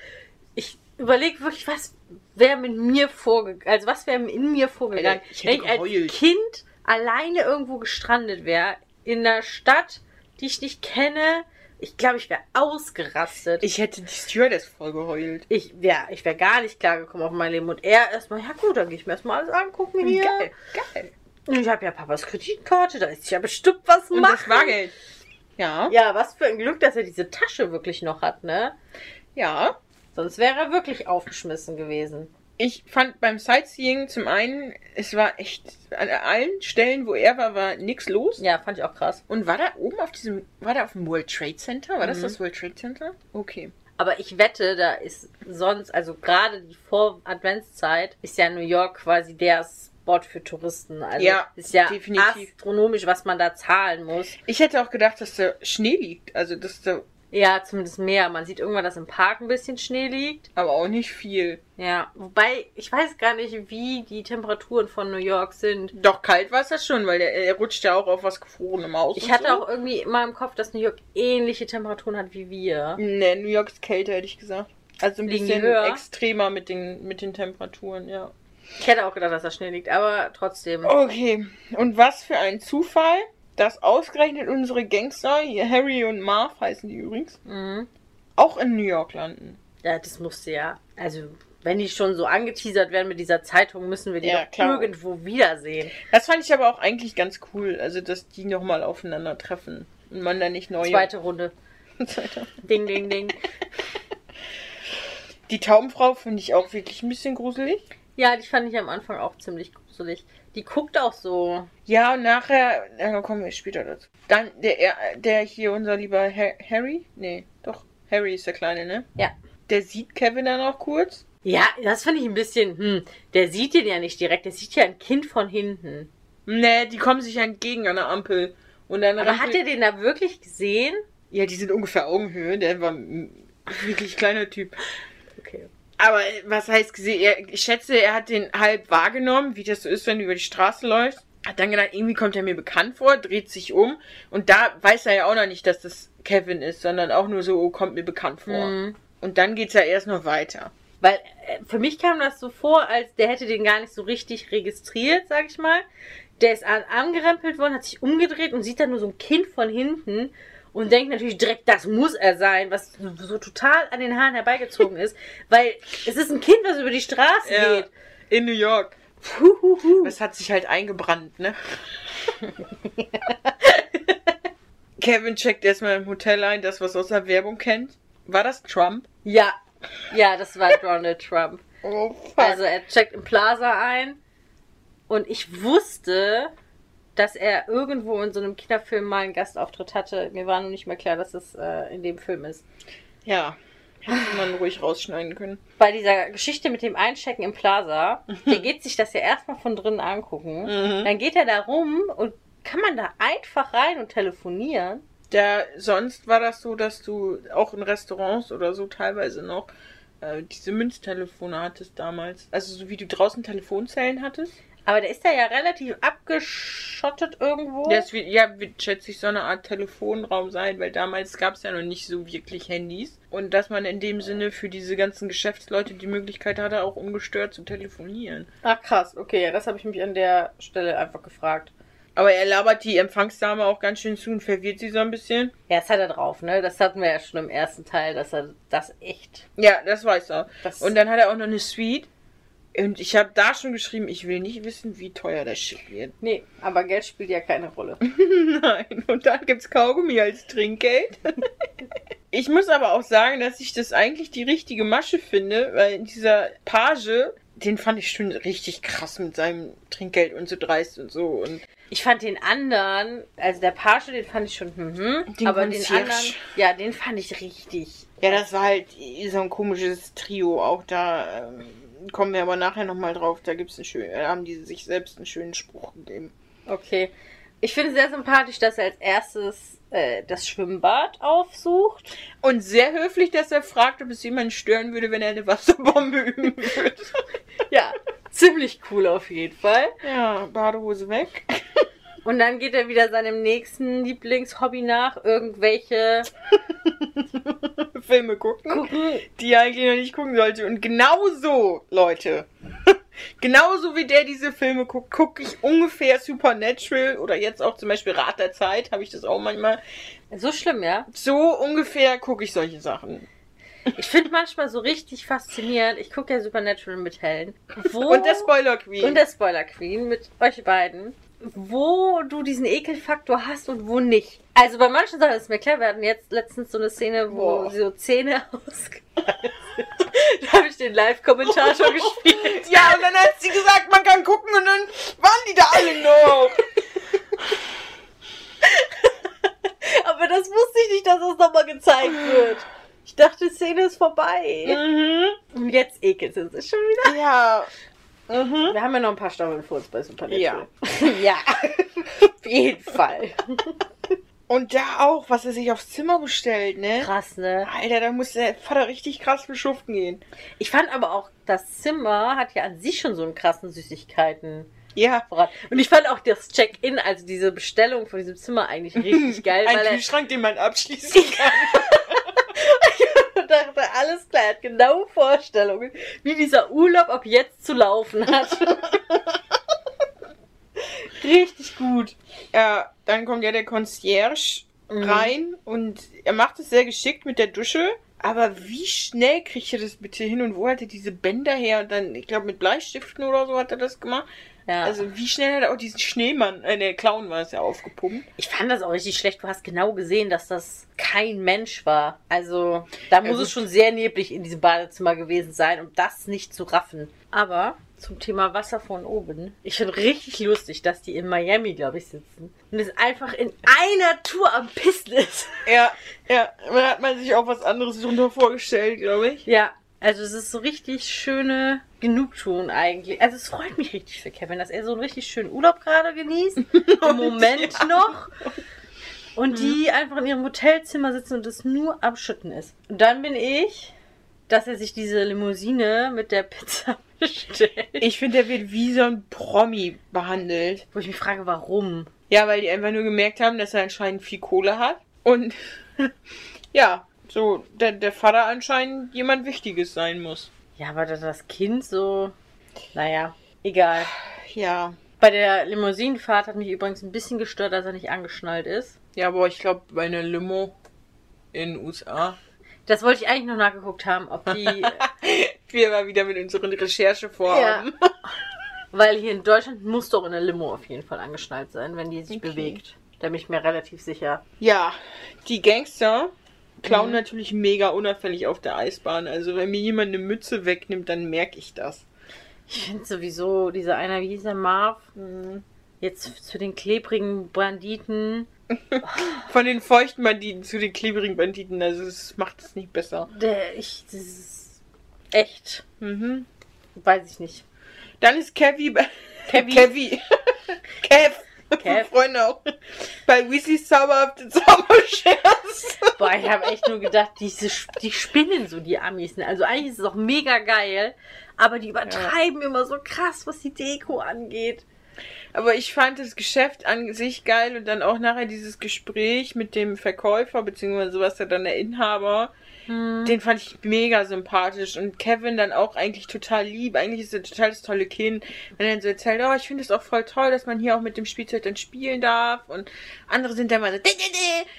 ich überlege wirklich, was wäre mit mir vorgegangen, also was wäre in mir vorgegangen, ich hätte wenn ich als. Kind alleine irgendwo gestrandet wäre, in einer Stadt, die ich nicht kenne. Ich glaube, ich wäre ausgerastet. Ich hätte die Stewardess voll geheult. Ich wäre ich wär gar nicht klargekommen auf mein Leben. Und er erstmal, ja gut, dann gehe ich mir erstmal alles angucken hier. Geil, geil. Und ich habe ja Papas Kreditkarte, da ist ja bestimmt was Und machen. das war Geld. Ja. Ja, was für ein Glück, dass er diese Tasche wirklich noch hat, ne? Ja. Sonst wäre er wirklich aufgeschmissen gewesen. Ich fand beim Sightseeing zum einen, es war echt an allen Stellen, wo er war, war nichts los. Ja, fand ich auch krass. Und war da oben auf diesem, war da auf dem World Trade Center? War das Mhm. das World Trade Center? Okay. Aber ich wette, da ist sonst, also gerade die Vor-Adventszeit, ist ja New York quasi der Spot für Touristen. Also Ja, ist ja definitiv. astronomisch, was man da zahlen muss. Ich hätte auch gedacht, dass da Schnee liegt. Also, dass da Ja, zumindest mehr. Man sieht irgendwann, dass im Park ein bisschen Schnee liegt. aber auch nicht viel. Ja, wobei, ich weiß gar nicht, wie die Temperaturen von New York sind. Doch kalt war es das schon, weil der, er rutscht ja auch auf was Gefrorenem aus. Ich hatte so. auch irgendwie immer im Kopf, dass New York ähnliche Temperaturen hat wie wir. Nee, New York ist kälter, hätte ich gesagt. Also ein Liegen bisschen höher? extremer mit den, mit den Temperaturen, ja. Ich hätte auch gedacht, dass da Schnee liegt, aber trotzdem. Okay, und was für ein Zufall, dass ausgerechnet unsere Gangster, hier Harry und Marv heißen die übrigens, Mhm. auch in New York landen. Ja, das musste ja. Also, wenn die schon so angeteasert werden mit dieser Zeitung, müssen wir die Ja, doch klar. irgendwo wiedersehen. Das fand ich aber auch eigentlich ganz cool, also dass die nochmal aufeinandertreffen und man da nicht neue... Zweite Runde. Zweite. Ding, ding, ding. Die Taubenfrau finde ich auch wirklich ein bisschen gruselig. Ja, die fand ich am Anfang auch ziemlich gruselig. Die guckt auch so. Ja, und nachher, da kommen wir später dazu. Dann der, der hier, unser lieber Ha- Harry, nee, doch, Harry ist der Kleine, ne? Ja. Der sieht Kevin dann auch kurz. Ja, das finde ich ein bisschen, hm, der sieht den ja nicht direkt, der sieht ja ein Kind von hinten. Nee, die kommen sich ja entgegen an der Ampel. Und dann Aber hat er den da wirklich gesehen? Ja, die sind ungefähr Augenhöhe. Der war ein wirklich kleiner Typ. Aber äh, was heißt gesehen? Ich schätze, er hat den halb wahrgenommen, wie das so ist, wenn du über die Straße läufst. Hat dann gedacht, irgendwie kommt er mir bekannt vor, dreht sich um. Und da weiß er ja auch noch nicht, dass das Kevin ist, sondern auch nur so, oh, kommt mir bekannt vor. Mhm. Und dann geht's ja erst noch weiter. Weil äh, für mich kam das so vor, als der hätte den gar nicht so richtig registriert, sag ich mal. Der ist an, angerempelt worden, hat sich umgedreht und sieht dann nur so ein Kind von hinten und denkt natürlich direkt, das muss er sein, was so, total an den Haaren herbeigezogen ist, weil es ist ein Kind, was über die Straße geht. In New York. Puhuhu. Das hat sich halt eingebrannt, ne? Kevin checkt erstmal im Hotel ein, das was aus der Werbung kennt. War das Trump? Ja, ja, das war Donald Trump. Oh, fuck. Also er checkt im Plaza ein und ich wusste, dass er irgendwo in so einem Kinderfilm mal einen Gastauftritt hatte. Mir war nur nicht mehr klar, dass es äh, in dem Film ist. ja. Hätte man ruhig rausschneiden können. Bei dieser Geschichte mit dem Einchecken im Plaza, der geht sich das ja erstmal von drinnen angucken. Mhm. Dann geht er da rum und kann man da einfach rein und telefonieren. Da, sonst war das so, dass du auch in Restaurants oder so teilweise noch äh, diese Münztelefone hattest damals. Also so wie du draußen Telefonzellen hattest. Aber der ist da ja relativ abgeschottet irgendwo. Das wird, ja, wird, schätze ich, so eine Art Telefonraum sein, weil damals gab es ja noch nicht so wirklich Handys. Und dass man in dem Sinne für diese ganzen Geschäftsleute die Möglichkeit hatte, auch ungestört zu telefonieren. Ach krass, okay, ja, das habe ich mich an der Stelle einfach gefragt. Aber er labert die Empfangsdame auch ganz schön zu und verwirrt sie so ein bisschen. Ja, das hat er drauf, ne? Das hatten wir ja schon im ersten Teil, dass er das echt. Ja, das weiß er. Das Und dann hat er auch noch eine Suite. Und ich habe da schon geschrieben, ich will nicht wissen, wie teuer das Shit wird. Nee, aber Geld spielt ja keine Rolle. Nein. Und dann gibt's Kaugummi als Trinkgeld. ich muss aber auch sagen, dass ich das eigentlich die richtige Masche finde, weil dieser Page, den fand ich schon richtig krass mit seinem Trinkgeld und so dreist und so. Und Ich fand den anderen, also der Page, den fand ich schon, mhm, Den aber den anderen, ja, den fand ich richtig. ja, das war halt so ein komisches Trio. Auch da ähm, kommen wir aber nachher nochmal drauf. Da gibt's einen schönen, äh, haben die sich selbst einen schönen Spruch gegeben. Okay. Ich finde sehr sympathisch, dass er als erstes äh, das Schwimmbad aufsucht. Und sehr höflich, dass er fragt, ob es jemanden stören würde, wenn er eine Wasserbombe üben würde. Ja, ziemlich cool auf jeden Fall. Ja, Badehose weg. Und dann geht er wieder seinem nächsten Lieblingshobby nach, irgendwelche Filme gucken, gucken. die er eigentlich noch nicht gucken sollte. Und genauso, Leute, genauso wie der diese Filme guckt, gucke ich ungefähr Supernatural oder jetzt auch zum Beispiel Rat der Zeit, habe ich das auch manchmal. So schlimm, ja. So ungefähr gucke ich solche Sachen. Ich finde manchmal so richtig faszinierend. Ich gucke ja Supernatural mit Helen. Wo Und der Spoiler Queen. und der Spoiler Queen mit euch beiden. Wo du diesen Ekelfaktor hast und wo nicht. Also bei manchen Sachen ist mir klar, wir hatten jetzt letztens so eine Szene, wo Boah. so Zähne ausgefallen sind. Da habe ich den Live-Kommentator gespielt. ja, und dann hat sie gesagt, man kann gucken und dann waren die da alle noch. Aber das wusste ich nicht, dass das nochmal gezeigt wird. Ich dachte, die Szene ist vorbei. mhm. Und jetzt ekelt es sich schon wieder. Ja. Mhm. Wir haben ja noch ein paar Staffeln vor uns bei Supernatural. Ja. ja. Auf jeden Fall. Und da auch, was er sich aufs Zimmer bestellt, ne? Krass, ne? Alter, da muss der Vater richtig krass beschuften gehen. Ich fand aber auch, das Zimmer hat ja an sich schon so einen krassen Süßigkeiten. Ja. Vorrat. Und ich fand auch das Check-in, also diese Bestellung von diesem Zimmer eigentlich richtig geil, Ein weil er Kühlschrank, den man abschließen kann. Dachte, alles klar, er hat genaue Vorstellungen, wie dieser Urlaub ab jetzt zu laufen hat. richtig gut. ja, dann kommt ja der Concierge Mhm. rein und er macht es sehr geschickt mit der Dusche. Aber wie schnell kriegt er das bitte hin und wo hat er diese Bänder her? Und dann, ich glaube, mit Bleistiften oder so hat er das gemacht. Ja. Also wie schnell hat er auch diesen Schneemann, äh, der Clown war es ja aufgepumpt. Ich fand das auch richtig schlecht. Du hast genau gesehen, dass das kein Mensch war. Also, da muss gut. es schon sehr neblig in diesem Badezimmer gewesen sein, um das nicht zu raffen. Aber zum Thema Wasser von oben. Ich finde richtig lustig, dass die in Miami, glaube ich, sitzen. Und es einfach in einer Tour am Pissen ist. Ja, ja, da hat man sich auch was anderes drunter vorgestellt, glaube ich. Ja, also es ist so richtig schöne Genugtuung eigentlich. Also es freut mich richtig für Kevin, dass er so einen richtig schönen Urlaub gerade genießt. Im Moment noch. Und die einfach in ihrem Hotelzimmer sitzen und es nur am Schütten ist. Und dann bin ich, dass er sich diese Limousine mit der Pizza bestellt. Ich finde, der wird wie so ein Promi behandelt. Wo ich mich frage, warum? Ja, weil die einfach nur gemerkt haben, dass er anscheinend viel Kohle hat. Und ja, so der, der Vater anscheinend jemand Wichtiges sein muss. Ja, aber dass das Kind so. Naja, egal. Ja. Bei der Limousinenfahrt hat mich übrigens ein bisschen gestört, dass er nicht angeschnallt ist. Ja, aber ich glaube, bei einer Limo in den USA. Das wollte ich eigentlich noch nachgeguckt haben, ob die. Wir mal wieder mit unseren Recherche vorhaben. Weil hier in Deutschland muss doch in der Limo auf jeden Fall angeschnallt sein, wenn die sich Okay. bewegt. Da bin ich mir relativ sicher. Ja, die Gangster klauen Mhm. natürlich mega unauffällig auf der Eisbahn. Also wenn mir jemand eine Mütze wegnimmt, dann merke ich das. Ich finde sowieso, dieser einer, wie hieß der Marv? Hm, Jetzt zu den klebrigen Banditen. Von den feuchten Banditen zu den klebrigen Banditen. Also es macht es nicht besser. Der, ich, das ist echt, Mhm. weiß ich nicht. Dann ist bei Kevy. Kevy. Kev. Kev. Freunde auch. Bei Weasleys zauberhafte Zauberscherz. Boah, ich habe echt nur gedacht, diese, die spinnen so, die Amis. ne? Also eigentlich ist es auch mega geil, aber die übertreiben immer so krass, was die Deko angeht. Aber ich fand das Geschäft an sich geil und dann auch nachher dieses Gespräch mit dem Verkäufer, beziehungsweise was ja dann der Inhaber, den fand ich mega sympathisch und Kevin dann auch eigentlich total lieb. Eigentlich ist er total das tolle Kind, wenn er dann so erzählt, oh, ich finde es auch voll toll, dass man hier auch mit dem Spielzeug dann spielen darf und andere sind dann mal so, "Dä, dä, dä."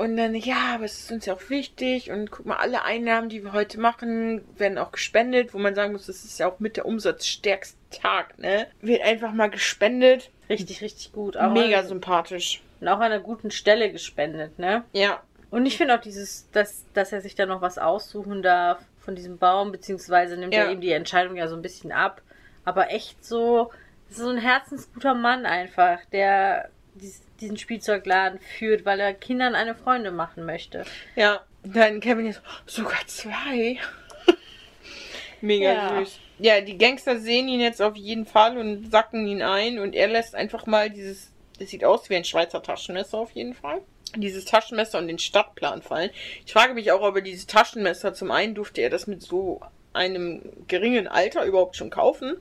und dann, ja, aber es ist uns ja auch wichtig und guck mal, alle Einnahmen, die wir heute machen, werden auch gespendet, wo man sagen muss, das ist ja auch mit der umsatzstärkste Tag, ne? Wird einfach mal gespendet. Richtig, richtig gut. Auch Mega an, sympathisch. und auch an einer guten Stelle gespendet, ne? Ja. Und ich finde auch dieses, dass, dass er sich da noch was aussuchen darf von diesem Baum, beziehungsweise nimmt Ja. er ihm die Entscheidung ja so ein bisschen ab. Aber echt so, so ein herzensguter Mann einfach, der dies, diesen Spielzeugladen führt, weil er Kindern eine Freunde machen möchte. Ja. Dann Kevin jetzt, sogar zwei. Mega Ja. süß. Ja, die Gangster sehen ihn jetzt auf jeden Fall und sacken ihn ein und er lässt einfach mal dieses, das sieht aus wie ein Schweizer Taschenmesser auf jeden Fall. Dieses Taschenmesser und den Stadtplan fallen. Ich frage mich auch, ob er dieses Taschenmesser zum einen durfte er das mit so einem geringen Alter überhaupt schon kaufen.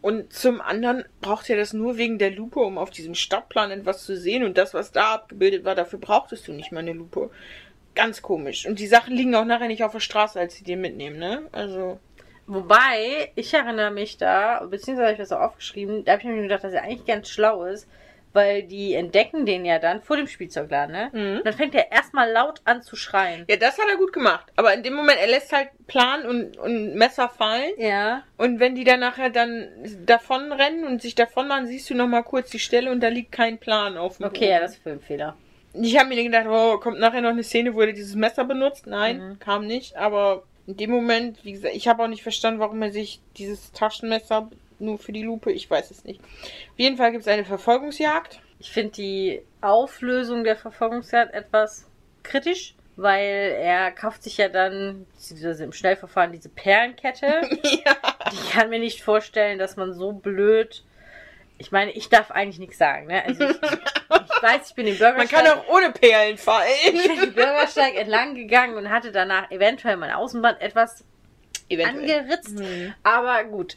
Und zum anderen braucht er das nur wegen der Lupe, um auf diesem Stadtplan etwas zu sehen. Und das, was da abgebildet war, dafür brauchtest du nicht mal eine Lupe. Ganz komisch. Und die Sachen liegen auch nachher nicht auf der Straße, als sie den mitnehmen, ne? Also. Wobei, ich erinnere mich da, beziehungsweise habe ich das auch aufgeschrieben, da habe ich mir gedacht, dass er eigentlich ganz schlau ist, weil die entdecken den ja dann vor dem Spielzeugladen, ne? Mhm. Und dann fängt er erstmal laut an zu schreien. Ja, das hat er gut gemacht. Aber in dem Moment, er lässt halt Plan und, und Messer fallen. Ja. Und wenn die dann nachher dann davon rennen und sich davon machen, siehst du nochmal kurz die Stelle und da liegt kein Plan auf dem Okay, ja, das ist Filmfehler. Ich habe mir gedacht, oh, kommt nachher noch eine Szene, wo er dieses Messer benutzt. Nein, Mhm. kam nicht. Aber in dem Moment, wie gesagt, ich habe auch nicht verstanden, warum er sich dieses Taschenmesser nur für die Lupe, ich weiß es nicht. Auf jeden Fall gibt es eine Verfolgungsjagd. Ich finde die Auflösung der Verfolgungsjagd etwas kritisch, weil er kauft sich ja dann beziehungsweise im Schnellverfahren diese Perlenkette. ja. Ich kann mir nicht vorstellen, dass man so blöd. Ich meine, ich darf eigentlich nichts sagen, ne? Also ich, ich weiß, ich bin den Man Bürgersteig, kann auch ohne Perlen ich bin fallen. den Bürgersteig entlang gegangen und hatte danach eventuell mein Außenband etwas Eventuell. angeritzt. Mhm. Aber gut.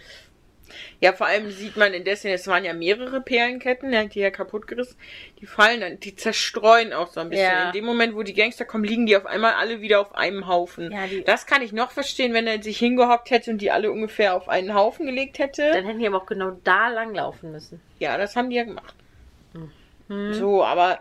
Ja, vor allem sieht man indessen, es waren ja mehrere Perlenketten, die ja kaputt gerissen. Die fallen dann, die zerstreuen auch so ein bisschen. Ja. In dem Moment, wo die Gangster kommen, liegen die auf einmal alle wieder auf einem Haufen. Ja, das kann ich noch verstehen, wenn er sich hingehockt hätte und die alle ungefähr auf einen Haufen gelegt hätte. Dann hätten die aber auch genau da lang laufen müssen. ja, das haben die ja gemacht. Hm. So, aber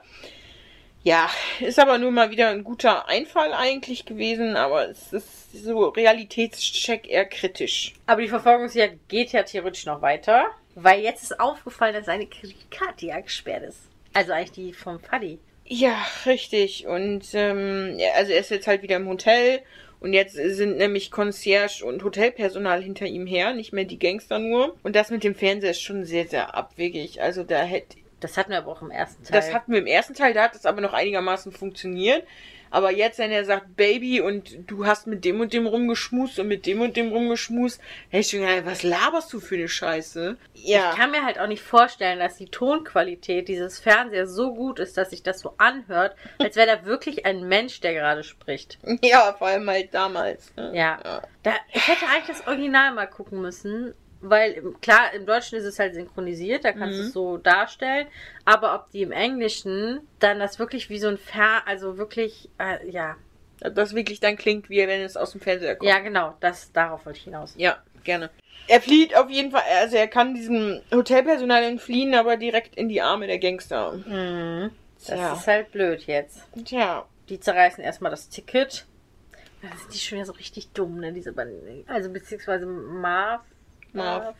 ja, ist aber nur mal wieder ein guter Einfall eigentlich gewesen, aber es ist so Realitätscheck eher kritisch. Aber die Verfolgungsjagd geht ja theoretisch noch weiter, weil jetzt ist aufgefallen, dass seine Kreditkarte ja gesperrt ist. Also eigentlich die vom Faddy. Ja, richtig. Und ähm, also er ist jetzt halt wieder im Hotel und jetzt sind nämlich Concierge und Hotelpersonal hinter ihm her, nicht mehr die Gangster nur. Und das mit dem Fernseher ist schon sehr, sehr abwegig. Also da hätte Das hatten wir aber auch im ersten Teil. das hatten wir im ersten Teil, da hat es aber noch einigermaßen funktioniert. Aber jetzt, wenn er sagt, Baby, und du hast mit dem und dem rumgeschmust und mit dem und dem rumgeschmust, hätte ich schon gedacht, was laberst du für eine Scheiße? Ja. Ich kann mir halt auch nicht vorstellen, dass die Tonqualität dieses Fernsehers so gut ist, dass sich das so anhört, als wäre da wirklich ein Mensch, der gerade spricht. Ja, vor allem halt damals. ne? Ja. Ja. Da, ich hätte eigentlich das Original mal gucken müssen, weil im- klar, im Deutschen ist es halt synchronisiert, da kannst du Mhm. es so darstellen, aber ob die im Englischen dann das wirklich wie so ein Fer, also wirklich, äh, ja, Das wirklich dann klingt, wie wenn es aus dem Fernseher kommt. ja genau, das darauf wollte ich hinaus. Ja, gerne. Er flieht auf jeden Fall, also er kann diesem Hotelpersonal entfliehen, aber direkt in die Arme der Gangster. Mhm. Das Tja. ist halt blöd jetzt. Tja. Die zerreißen erstmal das Ticket. Das sind die schon wieder so richtig dumm, ne? Diese Banden. Also beziehungsweise Marv. Marv.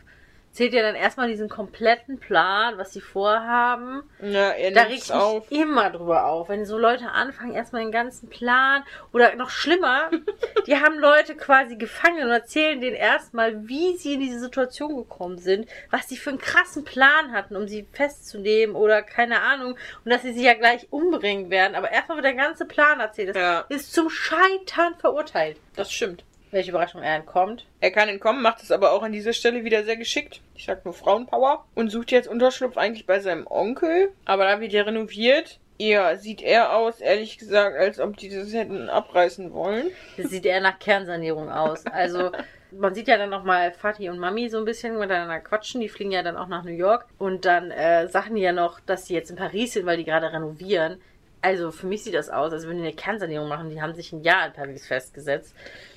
zählt ja dann erstmal diesen kompletten Plan, was sie vorhaben. Ja, er Da ich mich auf. immer drüber auf, wenn so Leute anfangen, erstmal den ganzen Plan oder noch schlimmer, die haben Leute quasi gefangen und erzählen denen erstmal, wie sie in diese Situation gekommen sind, was sie für einen krassen Plan hatten, um sie festzunehmen oder keine Ahnung und dass sie sich ja gleich umbringen werden. Aber erstmal wird der ganze Plan erzählt. Das Ja. ist zum Scheitern verurteilt. Das stimmt. Welche Überraschung er entkommt. Er kann entkommen, macht es aber auch an dieser Stelle wieder sehr geschickt. Ich sag nur Frauenpower. Und sucht jetzt Unterschlupf eigentlich bei seinem Onkel. Aber da wird er renoviert. Ja, sieht er aus, ehrlich gesagt, als ob die das hätten abreißen wollen. Das sieht eher nach Kernsanierung aus. Also man sieht ja dann nochmal Fatih und Mami so ein bisschen miteinander quatschen. Die fliegen ja dann auch nach New York. Und dann äh, sagen die ja noch, dass sie jetzt in Paris sind, weil die gerade renovieren. Also für mich sieht das aus, als würden die eine Kernsanierung machen. Die haben sich ein Jahr in Paris festgesetzt.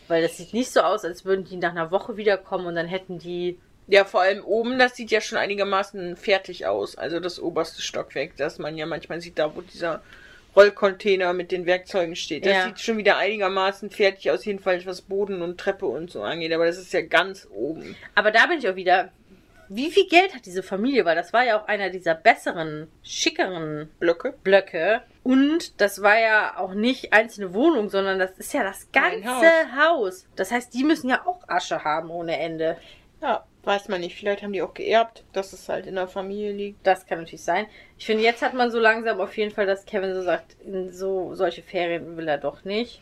Weil das sieht nicht so aus, als würden die nach einer Woche wiederkommen und dann hätten die Ja, vor allem oben, das sieht ja schon einigermaßen fertig aus. Also das oberste Stockwerk, das man ja manchmal sieht, da wo dieser Rollcontainer mit den Werkzeugen steht. Das Ja. sieht schon wieder einigermaßen fertig aus, jedenfalls was Boden und Treppe und so angeht. Aber das ist ja ganz oben. Aber da bin ich auch wieder. Wie viel Geld hat diese Familie? Weil das war ja auch einer dieser besseren, schickeren Blöcke. Blöcke. Und das war ja auch nicht einzelne Wohnungen, sondern das ist ja das ganze Haus. Das heißt, die müssen ja auch Asche haben ohne Ende. Ja, weiß man nicht. Vielleicht haben die auch geerbt, dass es halt in der Familie liegt. Das kann natürlich sein. Ich finde, jetzt hat man so langsam auf jeden Fall, dass Kevin so sagt, in so solche Ferien will er doch nicht.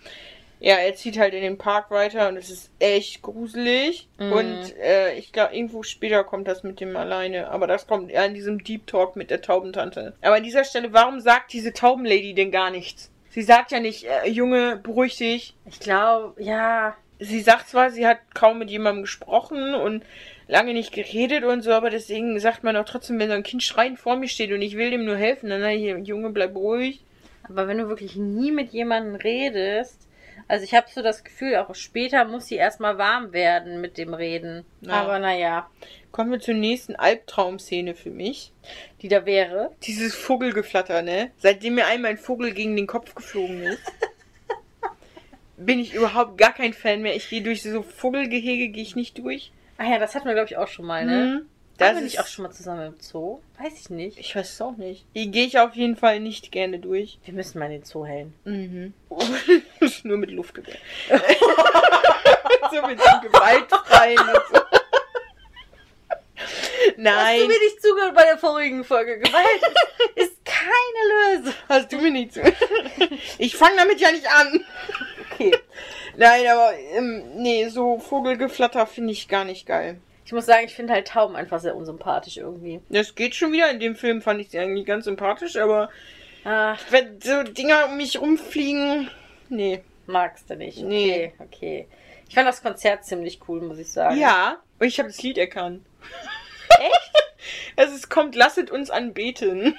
Ja, er zieht halt in den Park weiter und es ist echt gruselig. Mhm. Und äh, ich glaube, irgendwo später kommt das mit dem alleine. Aber das kommt eher in diesem Deep Talk mit der Taubentante. Aber an dieser Stelle, warum sagt diese Taubenlady denn gar nichts? Sie sagt ja nicht, äh, Junge, beruhig dich. Ich glaube, ja. Sie sagt zwar, sie hat kaum mit jemandem gesprochen und lange nicht geredet und so, aber deswegen sagt man auch trotzdem, wenn so ein Kind schreiend vor mir steht und ich will dem nur helfen, dann sag ich, Junge, bleib ruhig. Aber wenn du wirklich nie mit jemandem redest, also ich habe so das Gefühl, auch später muss sie erstmal warm werden mit dem Reden. Ja. Aber naja, Kommen wir zur nächsten Albtraumszene für mich. die da wäre. Dieses Vogelgeflatter, ne? Seitdem mir einmal ein Vogel gegen den Kopf geflogen ist, bin ich überhaupt gar kein Fan mehr. Ich gehe durch so Vogelgehege, gehe ich nicht durch. Ah ja, das hatten wir, glaube ich, auch schon mal, ne? Mhm. Das ist nicht auch schon mal zusammen im Zoo? Weiß ich nicht. Ich weiß es auch nicht. Hier gehe ich auf jeden Fall nicht gerne durch. Wir müssen mal in den Zoo hellen. Mhm. Nur mit Luftgewehr. so mit dem Gewaltfreien und so. Hast du Nein, mir nicht zugehört bei der vorigen Folge? Gewalt ist, keine Lösung. hast du mir nicht zu. Ich fange damit ja nicht an. Okay. Nein, aber ähm, nee, so Vogelgeflatter finde ich gar nicht geil. Ich muss sagen, ich finde halt Tauben einfach sehr unsympathisch irgendwie. Das geht schon wieder. In dem Film fand ich sie eigentlich ganz sympathisch, aber Ach, wenn so Dinger um mich rumfliegen, nee. magst du nicht. Okay, Nee. okay. Ich fand das Konzert ziemlich cool, muss ich sagen. Ja, und ich habe das Lied erkannt. Echt? Also es kommt, lasset uns anbeten.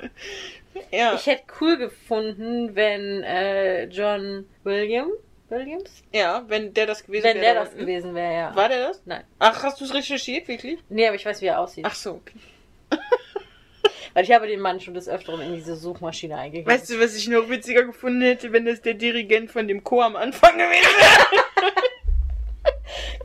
ja, Ich hätte cool gefunden, wenn äh, John William, Williams, ja, wenn der das gewesen wenn wäre. der da das unten. gewesen wäre, ja. War der das? Nein. Ach, hast du es recherchiert, wirklich? Nee, aber ich weiß, wie er aussieht. Ach so, okay. Weil ich habe den Mann schon des Öfteren in diese Suchmaschine eingegeben. Weißt du, was ich noch witziger gefunden hätte, wenn das der Dirigent von dem Chor am Anfang gewesen wäre?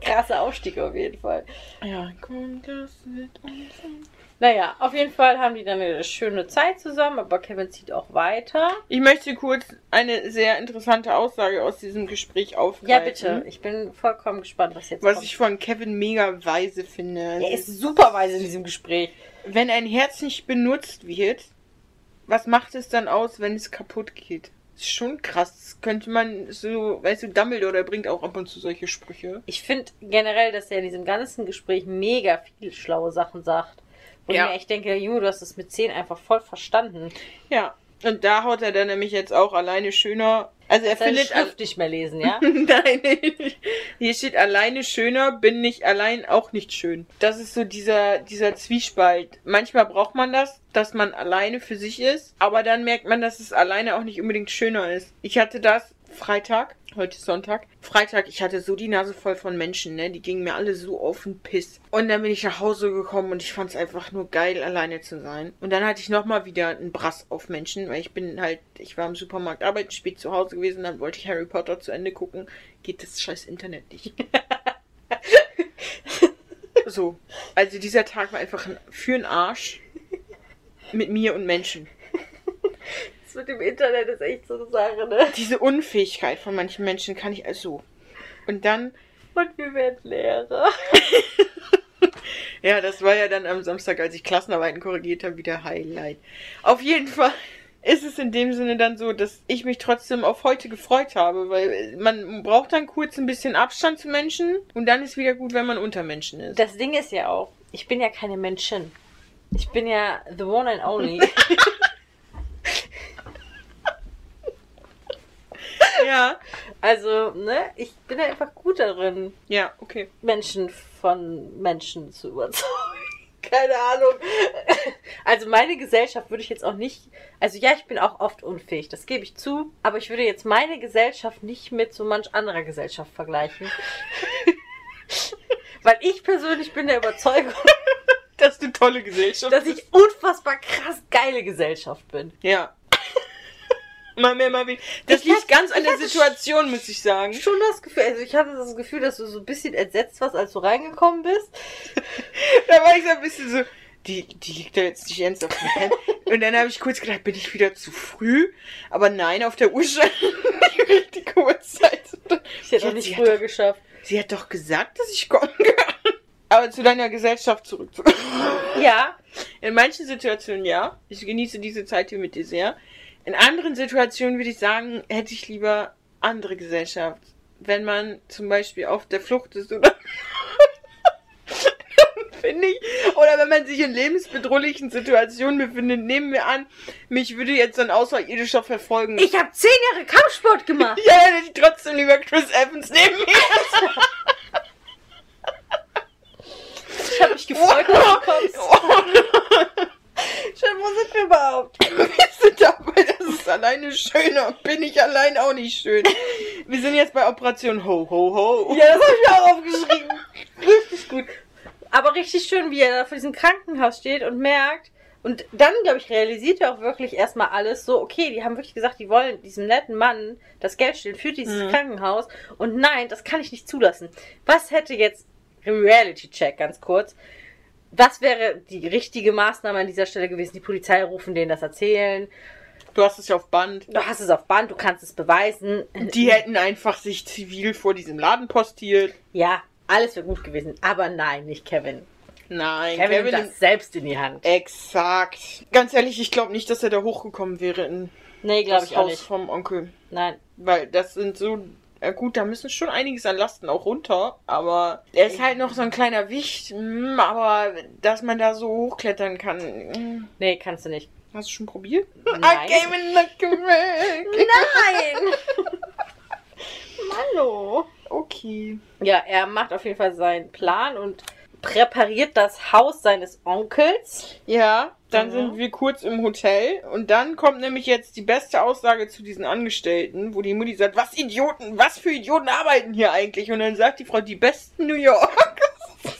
Krasser Aufstieg auf jeden Fall. Ja, kommt das mit uns? Naja, auf jeden Fall haben die dann eine schöne Zeit zusammen, aber Kevin zieht auch weiter. Ich möchte kurz eine sehr interessante Aussage aus diesem Gespräch Ja, aufgreifen. bitte. Ich bin vollkommen gespannt, was jetzt Was kommt. ich von Kevin mega weise finde. er ist super weise in diesem Gespräch. Wenn ein Herz nicht benutzt wird, was macht es dann aus, wenn es kaputt geht? Ist schon krass. Das könnte man so, weißt du, Dumbledore der bringt auch ab und zu solche Sprüche. Ich finde generell, dass er in diesem ganzen Gespräch mega viel schlaue Sachen sagt. Und Ja. mir echt denke, Junge, du hast das mit 10 einfach voll verstanden. Ja. Und da haut er dann nämlich jetzt auch alleine schöner. Also er findet. Schrift nicht mehr lesen, ja? Nein, hier steht alleine schöner, bin nicht allein auch nicht schön. Das ist so dieser, dieser Zwiespalt. Manchmal braucht man das, dass man alleine für sich ist, aber dann merkt man, dass es alleine auch nicht unbedingt schöner ist. Ich hatte das Freitag, heute ist Sonntag. Freitag, ich hatte so die Nase voll von Menschen, ne? Die gingen mir alle so auf den Piss. Und dann bin ich nach Hause gekommen und ich fand es einfach nur geil, alleine zu sein. Und dann hatte ich nochmal wieder einen Brass auf Menschen, weil ich bin halt, ich war im Supermarkt arbeiten, spät zu Hause gewesen, dann wollte ich Harry Potter zu Ende gucken. Geht das scheiß Internet nicht. so. Also dieser Tag war einfach ein, für ein Arsch. Mit mir und Menschen. Das mit dem Internet ist echt so eine Sache, ne? Diese Unfähigkeit von manchen Menschen kann ich also. Und dann, Und wir werden Lehrer. ja, das war ja dann am Samstag, als ich Klassenarbeiten korrigiert habe, wieder Highlight. Auf jeden Fall ist es in dem Sinne dann so, dass ich mich trotzdem auf heute gefreut habe, weil man braucht dann kurz ein bisschen Abstand zu Menschen und dann ist wieder gut, wenn man unter Menschen ist. Das Ding ist ja auch, ich bin ja keine Menschen. Ich bin ja the one and only. Ja, Also, ne, ich bin ja einfach gut darin, ja, okay. Menschen von Menschen zu überzeugen. Keine Ahnung. Also meine Gesellschaft würde ich jetzt auch nicht. Also ja, ich bin auch oft unfähig, das gebe ich zu. Aber ich würde jetzt meine Gesellschaft nicht mit so manch anderer Gesellschaft vergleichen. Weil ich persönlich bin der Überzeugung, Das ist eine tolle Gesellschaft. dass ich unfassbar krass geile Gesellschaft bin. ja. Mal mehr, mal weniger. Das Ich liegt hatte- ganz an der Situation, muss ich sagen. Schon das Gefühl, also ich hatte das Gefühl, dass du so ein bisschen entsetzt warst, als du reingekommen bist. Da war ich so ein bisschen so, die, die liegt da jetzt nicht ernsthaft im Pen. Und dann habe ich kurz gedacht, bin ich wieder zu früh? Aber nein, auf der Uhr stand die richtige Uhrzeit. Ich hätte auch nicht früher hat- geschafft. Sie hat doch gesagt, dass ich kommen kann. Aber zu deiner Gesellschaft zurück. Ja, In manchen Situationen ja. Ich genieße diese Zeit hier mit dir sehr. In anderen Situationen würde ich sagen, hätte ich lieber andere Gesellschaft. Wenn man zum Beispiel auf der Flucht ist oder finde ich. Oder wenn man sich in lebensbedrohlichen Situationen befindet, nehmen wir an, mich würde jetzt ein Außerirdischer verfolgen. ich habe zehn Jahre Kampfsport gemacht. ja, dann hätte ich trotzdem lieber Chris Evans neben mir. Ich habe mich gefreut, dass du kommst. Schön, wo sind wir überhaupt? Wir sind dabei, das ist alleine schöner. Bin ich allein auch nicht schön. Wir sind jetzt bei Operation Ho Ho Ho. Ja, das habe ich auch aufgeschrieben. Richtig gut. Aber richtig schön, wie er da vor diesem Krankenhaus steht und merkt. Und dann, glaube ich, realisiert er auch wirklich erstmal alles so, okay, die haben wirklich gesagt, die wollen diesem netten Mann das Geld stehlen für dieses Mhm. Krankenhaus. Und nein, das kann ich nicht zulassen. Was hätte jetzt Reality Check ganz kurz? Was wäre die richtige Maßnahme an dieser Stelle gewesen? Die Polizei rufen, denen das erzählen. Du hast es ja auf Band. Du hast es auf Band, du kannst es beweisen. Die hätten einfach sich zivil vor diesem Laden postiert. Ja, alles wäre gut gewesen. Aber nein, nicht Kevin. Nein, Kevin, Kevin. nimmt das selbst in die Hand. Exakt. Ganz ehrlich, ich glaube nicht, dass er da hochgekommen wäre in Nee, glaube das ich auch Haus nicht. vom Onkel. Nein. Weil das sind so. Ja gut, da müssen schon einiges an Lasten auch runter, aber er ist halt noch so ein kleiner Wicht, mm, aber dass man da so hochklettern kann. mm. Nee, kannst du nicht. Hast du schon probiert? Nein. I came in the. Nein! Hallo. Okay. Ja, er macht auf jeden Fall seinen Plan und präpariert das Haus seines Onkels. Ja, dann Mhm. sind wir kurz im Hotel und dann kommt nämlich jetzt die beste Aussage zu diesen Angestellten, wo die Mutti sagt, was Idioten, was für Idioten arbeiten hier eigentlich? Und dann sagt die Frau, die besten New York. und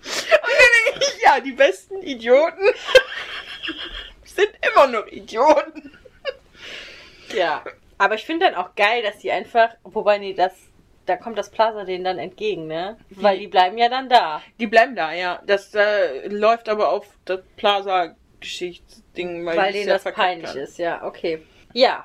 dann denke ich, ja, die besten Idioten sind immer noch Idioten. Ja. Aber ich finde dann auch geil, dass die einfach, wobei, nee, das, da kommt das Plaza denen dann entgegen, ne? Weil die bleiben ja dann da. Die bleiben da, ja. Das äh, läuft aber auf das Plaza-Geschichtsding, weil, Weil die denen ja das peinlich haben. ist, ja, okay. Ja.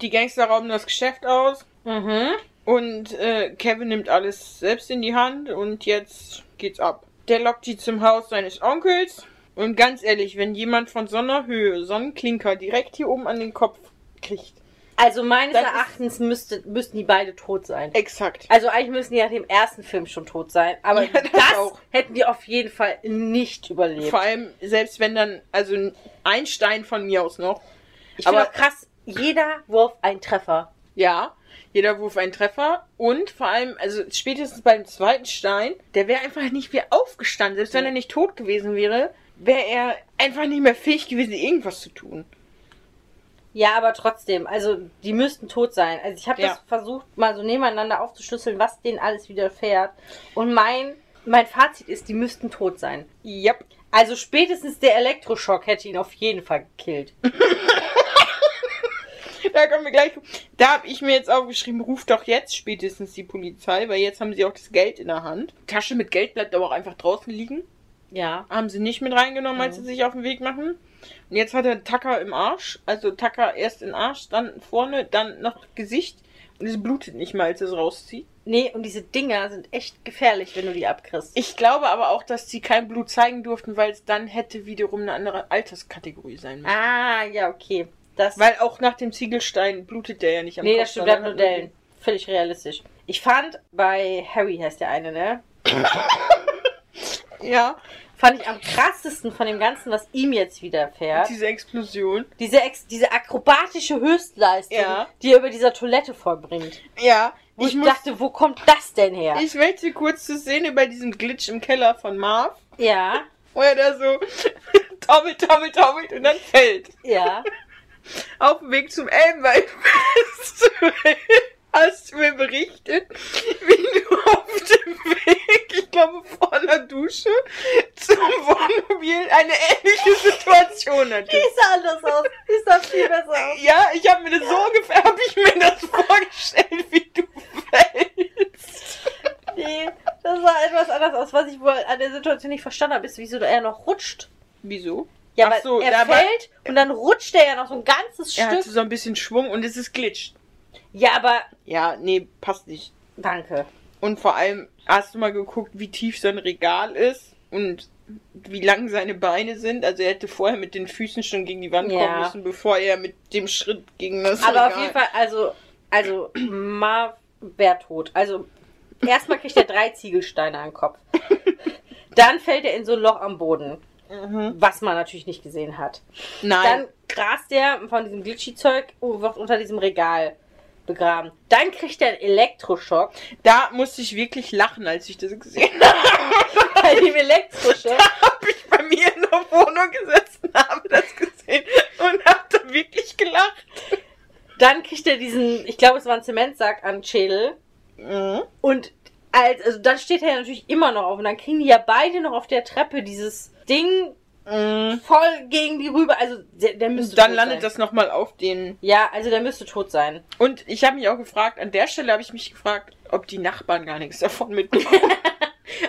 Die Gangster rauben das Geschäft aus. Mhm. Und äh, Kevin nimmt alles selbst in die Hand und jetzt geht's ab. Der lockt die zum Haus seines Onkels. Und ganz ehrlich, wenn jemand von so einer Höhe so einen Klinker direkt hier oben an den Kopf kriegt. Also meines ist- Erachtens müsste, müssten die beide tot sein. Exakt. Also eigentlich müssen die nach dem ersten Film schon tot sein. Aber Ja, das das, hätten die auf jeden Fall nicht überlebt. Vor allem, selbst wenn dann, also ein Stein von mir aus noch. Ich aber- krass, jeder Wurf ein Treffer. Ja, jeder Wurf ein Treffer. Und vor allem, also spätestens beim zweiten Stein, der wäre einfach nicht mehr aufgestanden. Selbst wenn er nicht tot gewesen wäre, wäre er einfach nicht mehr fähig gewesen, irgendwas zu tun. Ja, aber trotzdem, also die müssten tot sein. Also ich habe Ja. das versucht, mal so nebeneinander aufzuschlüsseln, was denen alles widerfährt. Und mein, mein Fazit ist, die müssten tot sein. Yep. Also spätestens der Elektroschock hätte ihn auf jeden Fall gekillt. Da kommen wir gleich. Da habe ich mir jetzt aufgeschrieben, ruft doch jetzt spätestens die Polizei, weil jetzt haben sie auch das Geld in der Hand. Tasche mit Geld bleibt aber auch einfach draußen liegen. Ja. Haben sie nicht mit reingenommen, als sie sich auf den Weg machen. Und jetzt hat er Tacker im Arsch. Also Tacker erst in Arsch, dann vorne, dann noch Gesicht. Und es blutet nicht mal, als es rauszieht. Nee, und diese Dinger sind echt gefährlich, wenn du die abkriegst. Ich glaube aber auch, dass sie kein Blut zeigen durften, weil es dann hätte wiederum eine andere Alterskategorie sein müssen. Ah, ja, okay. Das, Weil auch nach dem Ziegelstein blutet der ja nicht am nee, Kopf. das stimmt, bleibt nur sondern- Dellen. Völlig realistisch. Ich fand bei Harry heißt der eine, ne? Ja, Fand ich am krassesten von dem Ganzen, was ihm jetzt widerfährt. diese Explosion. Diese, Ex diese akrobatische Höchstleistung, Ja. die er über dieser Toilette vollbringt. Ja, Wo ich, ich, dachte, wo kommt das denn her? ich möchte kurz zur Szene bei diesem Glitch im Keller von Marv, ja, wo er da so taumelt, taumelt, taumelt und dann fällt. ja. Auf dem Weg zum Elbenwaldfest hast du mir berichtet, wie du auf dem Weg, ich glaube vor einer Dusche, zum Wohnmobil eine ähnliche Situation Die hattest. sah anders aus. Die sah viel besser aus. Ja, ich habe mir das so ungefähr, habe ich mir das vorgestellt, wie du fällst. Nee, das sah etwas anders aus. Was ich wohl an der Situation nicht verstanden habe, ist, wieso er noch rutscht. Wieso? Ja, Ach weil so, er da war- fällt und dann rutscht er ja noch so ein ganzes Er Stück. hatte so ein bisschen Schwung und es ist glitscht. Ja, aber Ja, nee, passt nicht. danke. Und vor allem, hast du mal geguckt, wie tief sein Regal ist und wie lang seine Beine sind? Also er hätte vorher mit den Füßen schon gegen die Wand Ja. kommen müssen, bevor er mit dem Schritt gegen das Aber Regal... auf jeden Fall, also, also Marv wäre tot. Also erstmal kriegt er drei Ziegelsteine an den Kopf. Dann fällt er in so ein Loch am Boden, Mhm. was man natürlich nicht gesehen hat. Nein. Dann grast er von diesem Glitchy-Zeug und wird unter diesem Regal begraben. Dann kriegt er einen Elektroschock. da musste ich wirklich lachen, als ich das gesehen habe. Bei dem Elektroschock. habe ich bei mir in der Wohnung gesessen, habe das gesehen und habe da wirklich gelacht. Dann kriegt er diesen, ich glaube, es war ein Zementsack an Schädel. Mhm. Und als, also dann steht er ja natürlich immer noch auf. Und dann kriegen die ja beide noch auf der Treppe dieses Ding Mhm. voll gegen die rüber. Also der, der müsste Dann tot landet sein. das nochmal auf den Ja, also der müsste tot sein. Und ich habe mich auch gefragt, an der Stelle habe ich mich gefragt, ob die Nachbarn gar nichts davon mitbekommen.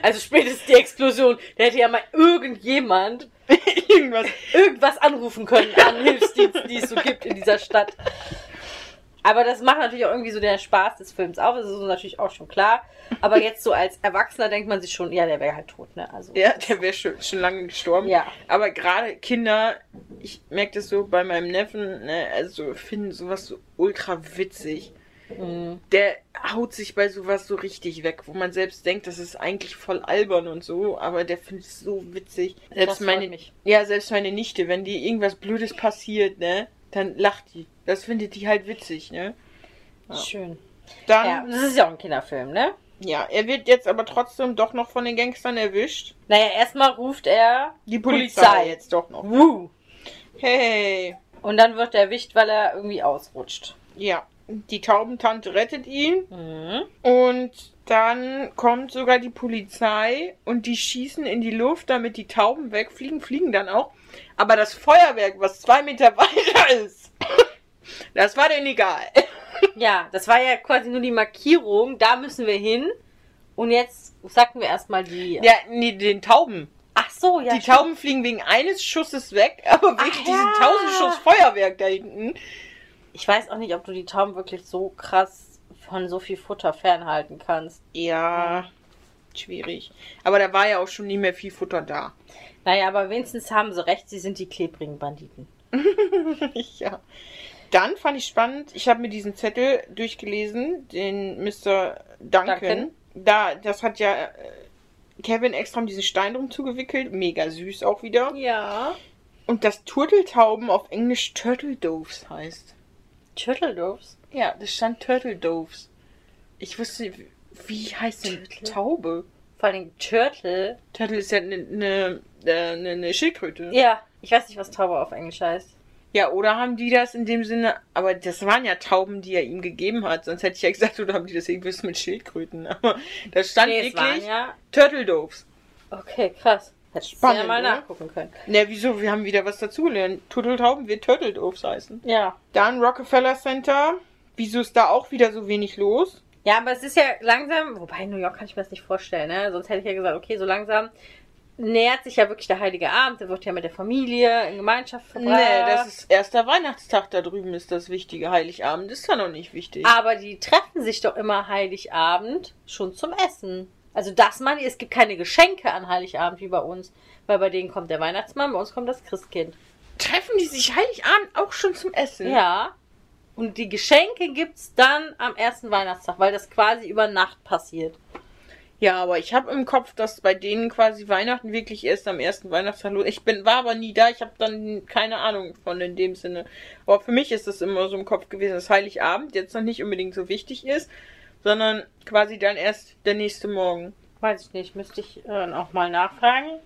Also spätestens die Explosion. Da hätte ja mal irgendjemand Irgendwas. irgendwas anrufen können an Hilfsdiensten, die es so gibt in dieser Stadt. Aber das macht natürlich auch irgendwie so der Spaß des Films auf. Das ist natürlich auch schon klar. Aber jetzt so als Erwachsener denkt man sich schon, ja, der wäre halt tot, ne? Also. Ja, der wäre schon, schon lange gestorben. Ja. Aber gerade Kinder, ich merke das so bei meinem Neffen, ne, also finden sowas so ultra witzig. Mhm. Der haut sich bei sowas so richtig weg, wo man selbst denkt, das ist eigentlich voll albern und so, aber der findet es so witzig. Selbst meine, mich. ja, selbst meine Nichte, wenn die irgendwas Blödes passiert, ne, dann lacht die. Das findet die halt witzig, ne. Ja. Schön. Dann, Ja, das ist ja auch ein Kinderfilm, ne? Ja, er wird jetzt aber trotzdem doch noch von den Gangstern erwischt. Naja, erstmal ruft er Die Polizei, Polizei. jetzt doch noch. Wuh. Hey. Und dann wird er erwischt, weil er irgendwie ausrutscht. Ja, die Taubentante rettet ihn Mhm. und dann kommt sogar die Polizei und die schießen in die Luft, damit die Tauben wegfliegen, fliegen dann auch. Aber das Feuerwerk, was zwei Meter weiter ist, das war denen egal. Ja, das war ja quasi nur die Markierung, da müssen wir hin. Und jetzt sagten wir erstmal die. Ja, nee, den Tauben. Ach so, ja. die stimmt. Tauben fliegen wegen eines Schusses weg, aber wegen Ach diesem ja. tausend Schuss Feuerwerk da hinten. Ich weiß auch nicht, ob du die Tauben wirklich so krass von so viel Futter fernhalten kannst. Ja, schwierig. Aber da war ja auch schon nie mehr viel Futter da. Naja, aber wenigstens haben sie recht, sie sind die klebrigen Banditen. ja. Dann fand ich spannend, ich habe mir diesen Zettel durchgelesen, den Mr. Duncan. Duncan. Da, das hat ja äh, Kevin extra um diesen Stein drum zugewickelt. Mega süß auch wieder. Ja. Und das Turteltauben auf Englisch Turtle Doves heißt. Turtledorfs. Ja, das stand Turtle Doves. Ich wusste, wie- heißt denn Turtle? Taube? Vor allem Turtle. Turtle ist ja eine ne, ne, ne, ne Schildkröte. Ja, ich weiß nicht, was Taube auf Englisch heißt. Ja, oder haben die das in dem Sinne, aber das waren ja Tauben, die er ihm gegeben hat, sonst hätte ich ja gesagt, oder haben die das irgendwas mit Schildkröten, aber da stand Nee, wirklich ja. Turtle Doves. Okay, krass. Du Spannend, ja mal oder? nachgucken können. Ne, wieso? Wir haben wieder was dazugelernt. Turteltauben wird Turtle Doves heißen. Ja. Dann Rockefeller Center. Wieso ist da auch wieder so wenig los? Ja, aber es ist ja langsam, wobei in New York kann ich mir das nicht vorstellen, ne? Sonst hätte ich ja gesagt, okay, so langsam nähert sich ja wirklich der Heilige Abend, der wird ja mit der Familie in Gemeinschaft verbracht. Nee, das ist erster Weihnachtstag da drüben ist das wichtige. Heiligabend ist ja noch nicht wichtig. Aber die treffen sich doch immer Heiligabend schon zum Essen. Also das meine ich, es gibt keine Geschenke an Heiligabend wie bei uns. Weil bei denen kommt der Weihnachtsmann, bei uns kommt das Christkind. Treffen die sich Heiligabend auch schon zum Essen? Ja. Und die Geschenke gibt's dann am ersten Weihnachtstag, weil das quasi über Nacht passiert. Ja, aber ich habe im Kopf, dass bei denen quasi Weihnachten wirklich erst am ersten Weihnachtstag los. Ich bin war aber nie da. Ich habe dann keine Ahnung von in dem Sinne. Aber für mich ist das immer so im Kopf gewesen, dass Heiligabend jetzt noch nicht unbedingt so wichtig ist, sondern quasi dann erst der nächste Morgen. Weiß ich nicht, müsste ich äh, auch mal nachfragen.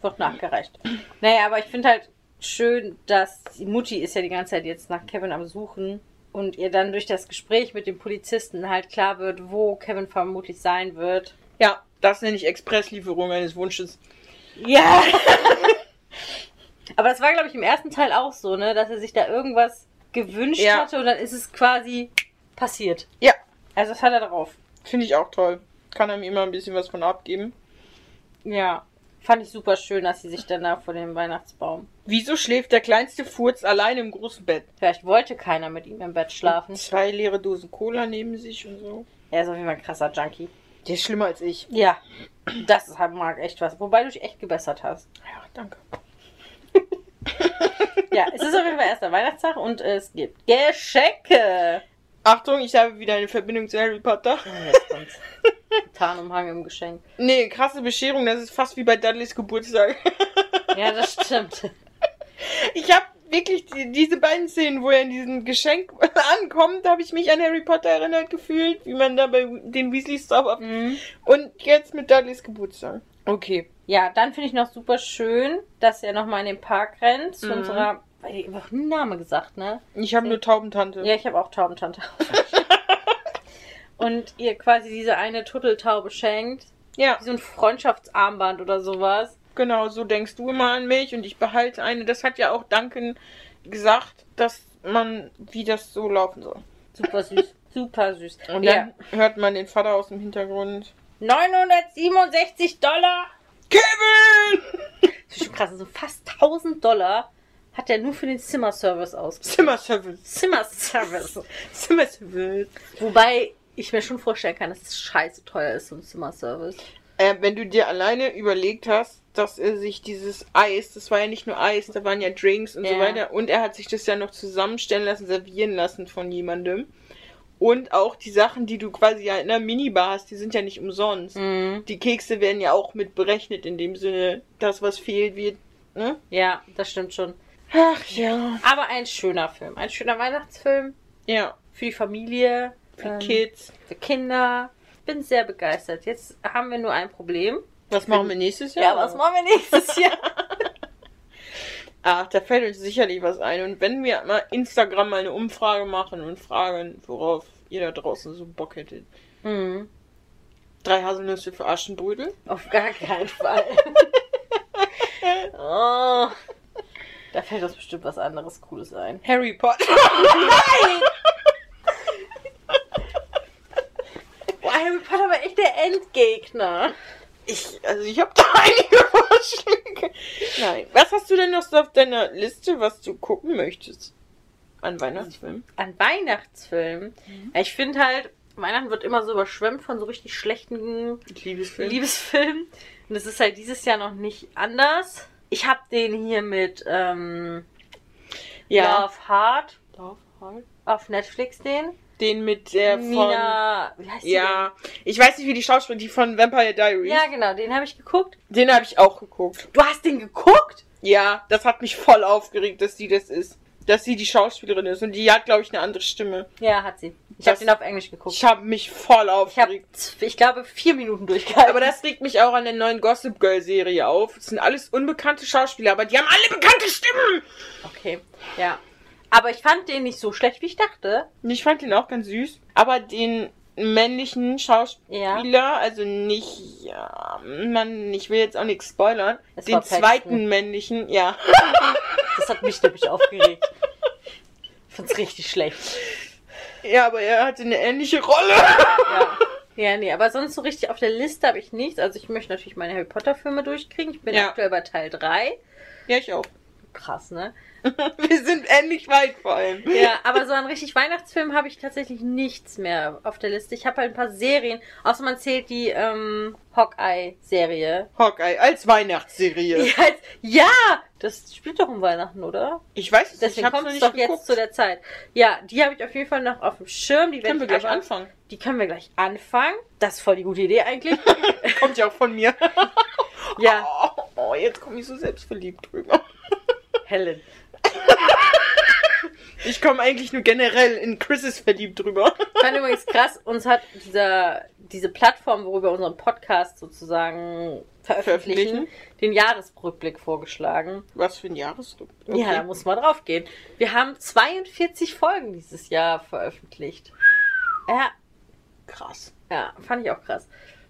Wird nachgereicht. Naja, aber ich finde halt schön, dass die Mutti ist ja die ganze Zeit jetzt nach Kevin am Suchen und ihr dann durch das Gespräch mit dem Polizisten halt klar wird, wo Kevin vermutlich sein wird. Ja, das nenne ich Expresslieferung eines Wunsches. Ja. Aber das war, glaube ich, im ersten Teil auch so, ne, dass er sich da irgendwas gewünscht Ja. hatte und dann ist es quasi passiert. Ja, Also das hat er drauf. finde ich auch toll. Kann einem immer ein bisschen was von abgeben. Ja. Fand ich super schön, dass sie sich dann da vor dem Weihnachtsbaum. Wieso schläft der kleinste Furz allein im großen Bett? Vielleicht wollte keiner mit ihm im Bett schlafen. Zwei leere Dosen Cola neben sich und so. Er ist auf jeden Fall ein krasser Junkie. Der ist schlimmer als ich. Ja. Das ist halt mag echt was. Wobei du dich echt gebessert hast. Ja, danke. Ja, es ist auf jeden Fall erster Weihnachtstag und es gibt Geschenke. Achtung, ich habe wieder eine Verbindung zu Harry Potter. Oh, jetzt kommt's. Tarnumhang im Geschenk. Nee, krasse Bescherung, das ist fast wie bei Dudleys Geburtstag. Ja, das stimmt. Ich habe wirklich die, diese beiden Szenen, wo er in diesem Geschenk ankommt, habe ich mich an Harry Potter erinnert gefühlt, wie man da bei den Weasleys auf. Mhm. Und jetzt mit Dudleys Geburtstag. Okay. Ja, dann finde ich noch super schön, dass er nochmal in den Park rennt zu Mhm. unserer. Ich habe auch einen Namen gesagt, ne? Ich habe nur Taubentante. Ja, ich habe auch Taubentante. und ihr quasi diese eine Turteltaube schenkt. ja, Wie so ein Freundschaftsarmband oder sowas. Genau, so denkst du immer an mich und ich behalte eine. Das hat ja auch Duncan gesagt, dass man, wie das so laufen soll. Super süß. Super süß. Und ja. dann hört man den Vater aus dem Hintergrund. 967 Dollar. Kevin! Das ist schon krass. Also fast 1000 Dollar hat er nur für den Zimmerservice ausgegeben. Zimmerservice. Zimmerservice. Zimmerservice. Wobei ich mir schon vorstellen kann, dass es scheiße teuer ist, so ein Zimmerservice. Äh, wenn du dir alleine überlegt hast, dass er sich dieses Eis, das war ja nicht nur Eis, da waren ja Drinks und so Ja. weiter, und er hat sich das ja noch zusammenstellen lassen, servieren lassen von jemandem. Und auch die Sachen, die du quasi ja in der Minibar hast, die sind ja nicht umsonst. Mhm. Die Kekse werden ja auch mit berechnet, in dem Sinne, das, was fehlt, wird. Ne? Ja, das stimmt schon. Ach ja. Aber ein schöner Film. Ein schöner Weihnachtsfilm Ja, für die Familie, für ähm, Kids. für Kinder. Bin sehr begeistert. Jetzt haben wir nur ein Problem. Was machen wir nächstes Jahr? Ja, was machen wir nächstes Jahr? Ach, da fällt uns sicherlich was ein. Und wenn wir mal Instagram mal eine Umfrage machen und fragen, worauf ihr da draußen so Bock hättet. mhm. Drei Haselnüsse für Aschenbrödel. Auf gar keinen Fall. oh. Da fällt uns bestimmt was anderes Cooles ein. Harry Potter. Nein! Boah, Harry Potter war echt der Endgegner. Ich, also ich habe da einige Vorschläge. Nein. Was hast du denn noch so auf deiner Liste, was du gucken möchtest? An Weihnachtsfilmen? An Weihnachtsfilmen. Ja, ich finde halt, Weihnachten wird immer so überschwemmt von so richtig schlechten Liebesfilm. Liebesfilmen. Und es ist halt dieses Jahr noch nicht anders. Ich habe den hier mit ähm, ja. Love Heart Love Heart. auf Netflix den. Den mit der von. Nina, wie heißt die Ja. Ich weiß nicht, wie die Schauspielerin, die von Vampire denn? Diaries. Ja, genau, den habe ich geguckt. Den habe ich auch geguckt. Du hast den geguckt? Ja, das hat mich voll aufgeregt, dass sie das ist. Dass sie die Schauspielerin ist. Und die hat, glaube ich, eine andere Stimme. Ja, hat sie. Ich habe den auf Englisch geguckt. Ich habe mich voll Ich habe, aufgeregt. ich glaube, vier Minuten durchgehalten. Aber das regt mich auch an der neuen Gossip Girl Serie auf. Es sind alles unbekannte Schauspieler, aber die haben alle bekannte Stimmen. Okay, ja. Aber ich fand den nicht so schlecht, wie ich dachte. Ich fand den auch ganz süß. Aber den männlichen Schauspieler, also nicht, ja, Mann, ich will jetzt auch nichts spoilern. Es den zweiten männlichen, ja. Das hat mich nämlich aufgeregt. Ich fand's richtig schlecht. Ja, aber er hatte eine ähnliche Rolle. Ja. Ja, nee, aber sonst so richtig auf der Liste habe ich nichts. Also ich möchte natürlich meine Harry Potter Filme durchkriegen. Ich bin Ja. aktuell bei Teil 3. Ja, ich auch. Krass, ne? Wir sind ähnlich weit vor allem. Ja, aber so an richtig Weihnachtsfilmen habe ich tatsächlich nichts mehr auf der Liste. Ich habe halt ein paar Serien, außer man zählt die ähm, Hawkeye-Serie. Hawkeye als Weihnachtsserie. Ja, jetzt- ja, das spielt doch um Weihnachten, oder? Ich weiß es nicht, Deswegen kommt es doch geguckt. jetzt zu der Zeit. Ja, die habe ich auf jeden Fall noch auf dem Schirm. Die Können wir gleich aber- anfangen. Die können wir gleich anfangen. Das ist voll die gute Idee eigentlich. Kommt ja auch von mir. ja, Oh, oh, jetzt komme ich so selbstverliebt drüber. Helen. Ich komme eigentlich nur generell in Chris's verliebt drüber. Ich fand übrigens krass, uns hat dieser, diese Plattform, worüber wir unseren Podcast sozusagen veröffentlichen, Veröffentlichen? den Jahresrückblick vorgeschlagen. Was für ein Jahresrück. Ja, da muss man drauf gehen. Wir haben 42 Folgen dieses Jahr veröffentlicht. Ja, krass. ja, fand ich auch krass.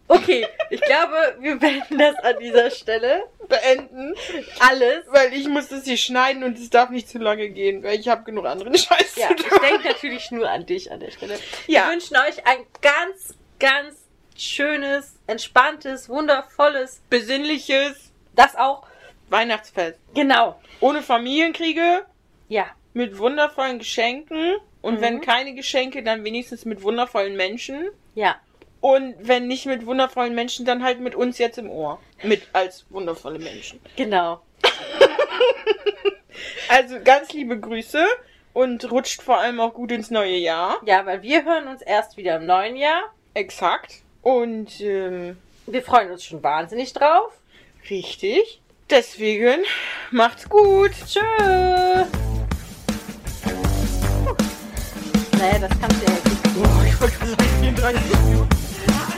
Okay, ich glaube, wir beenden das an dieser Stelle. Beenden, Alles. weil ich muss das hier schneiden und es darf nicht zu lange gehen, weil ich habe genug anderen Scheiß Ja, zu ich tun. denke natürlich nur an dich an der Stelle. Ja. Wir wünschen euch ein ganz, ganz schönes, entspanntes, wundervolles, Besinnliches das auch, Weihnachtsfest. genau. Ohne Familienkriege, Ja, mit wundervollen Geschenken und Mhm. wenn keine Geschenke, dann wenigstens mit wundervollen Menschen. ja, Und wenn nicht mit wundervollen Menschen, dann halt mit uns jetzt im Ohr. Mit als wundervolle Menschen. genau. Also ganz liebe Grüße und rutscht vor allem auch gut ins neue Jahr. Ja, weil wir hören uns erst wieder im neuen Jahr. Exakt. Und ähm, Wir freuen uns schon wahnsinnig drauf. richtig. Deswegen macht's gut. Tschö. Naja, das kannst du ja jetzt nicht. Oh, ich wollte gerade sagen, 34 Yeah.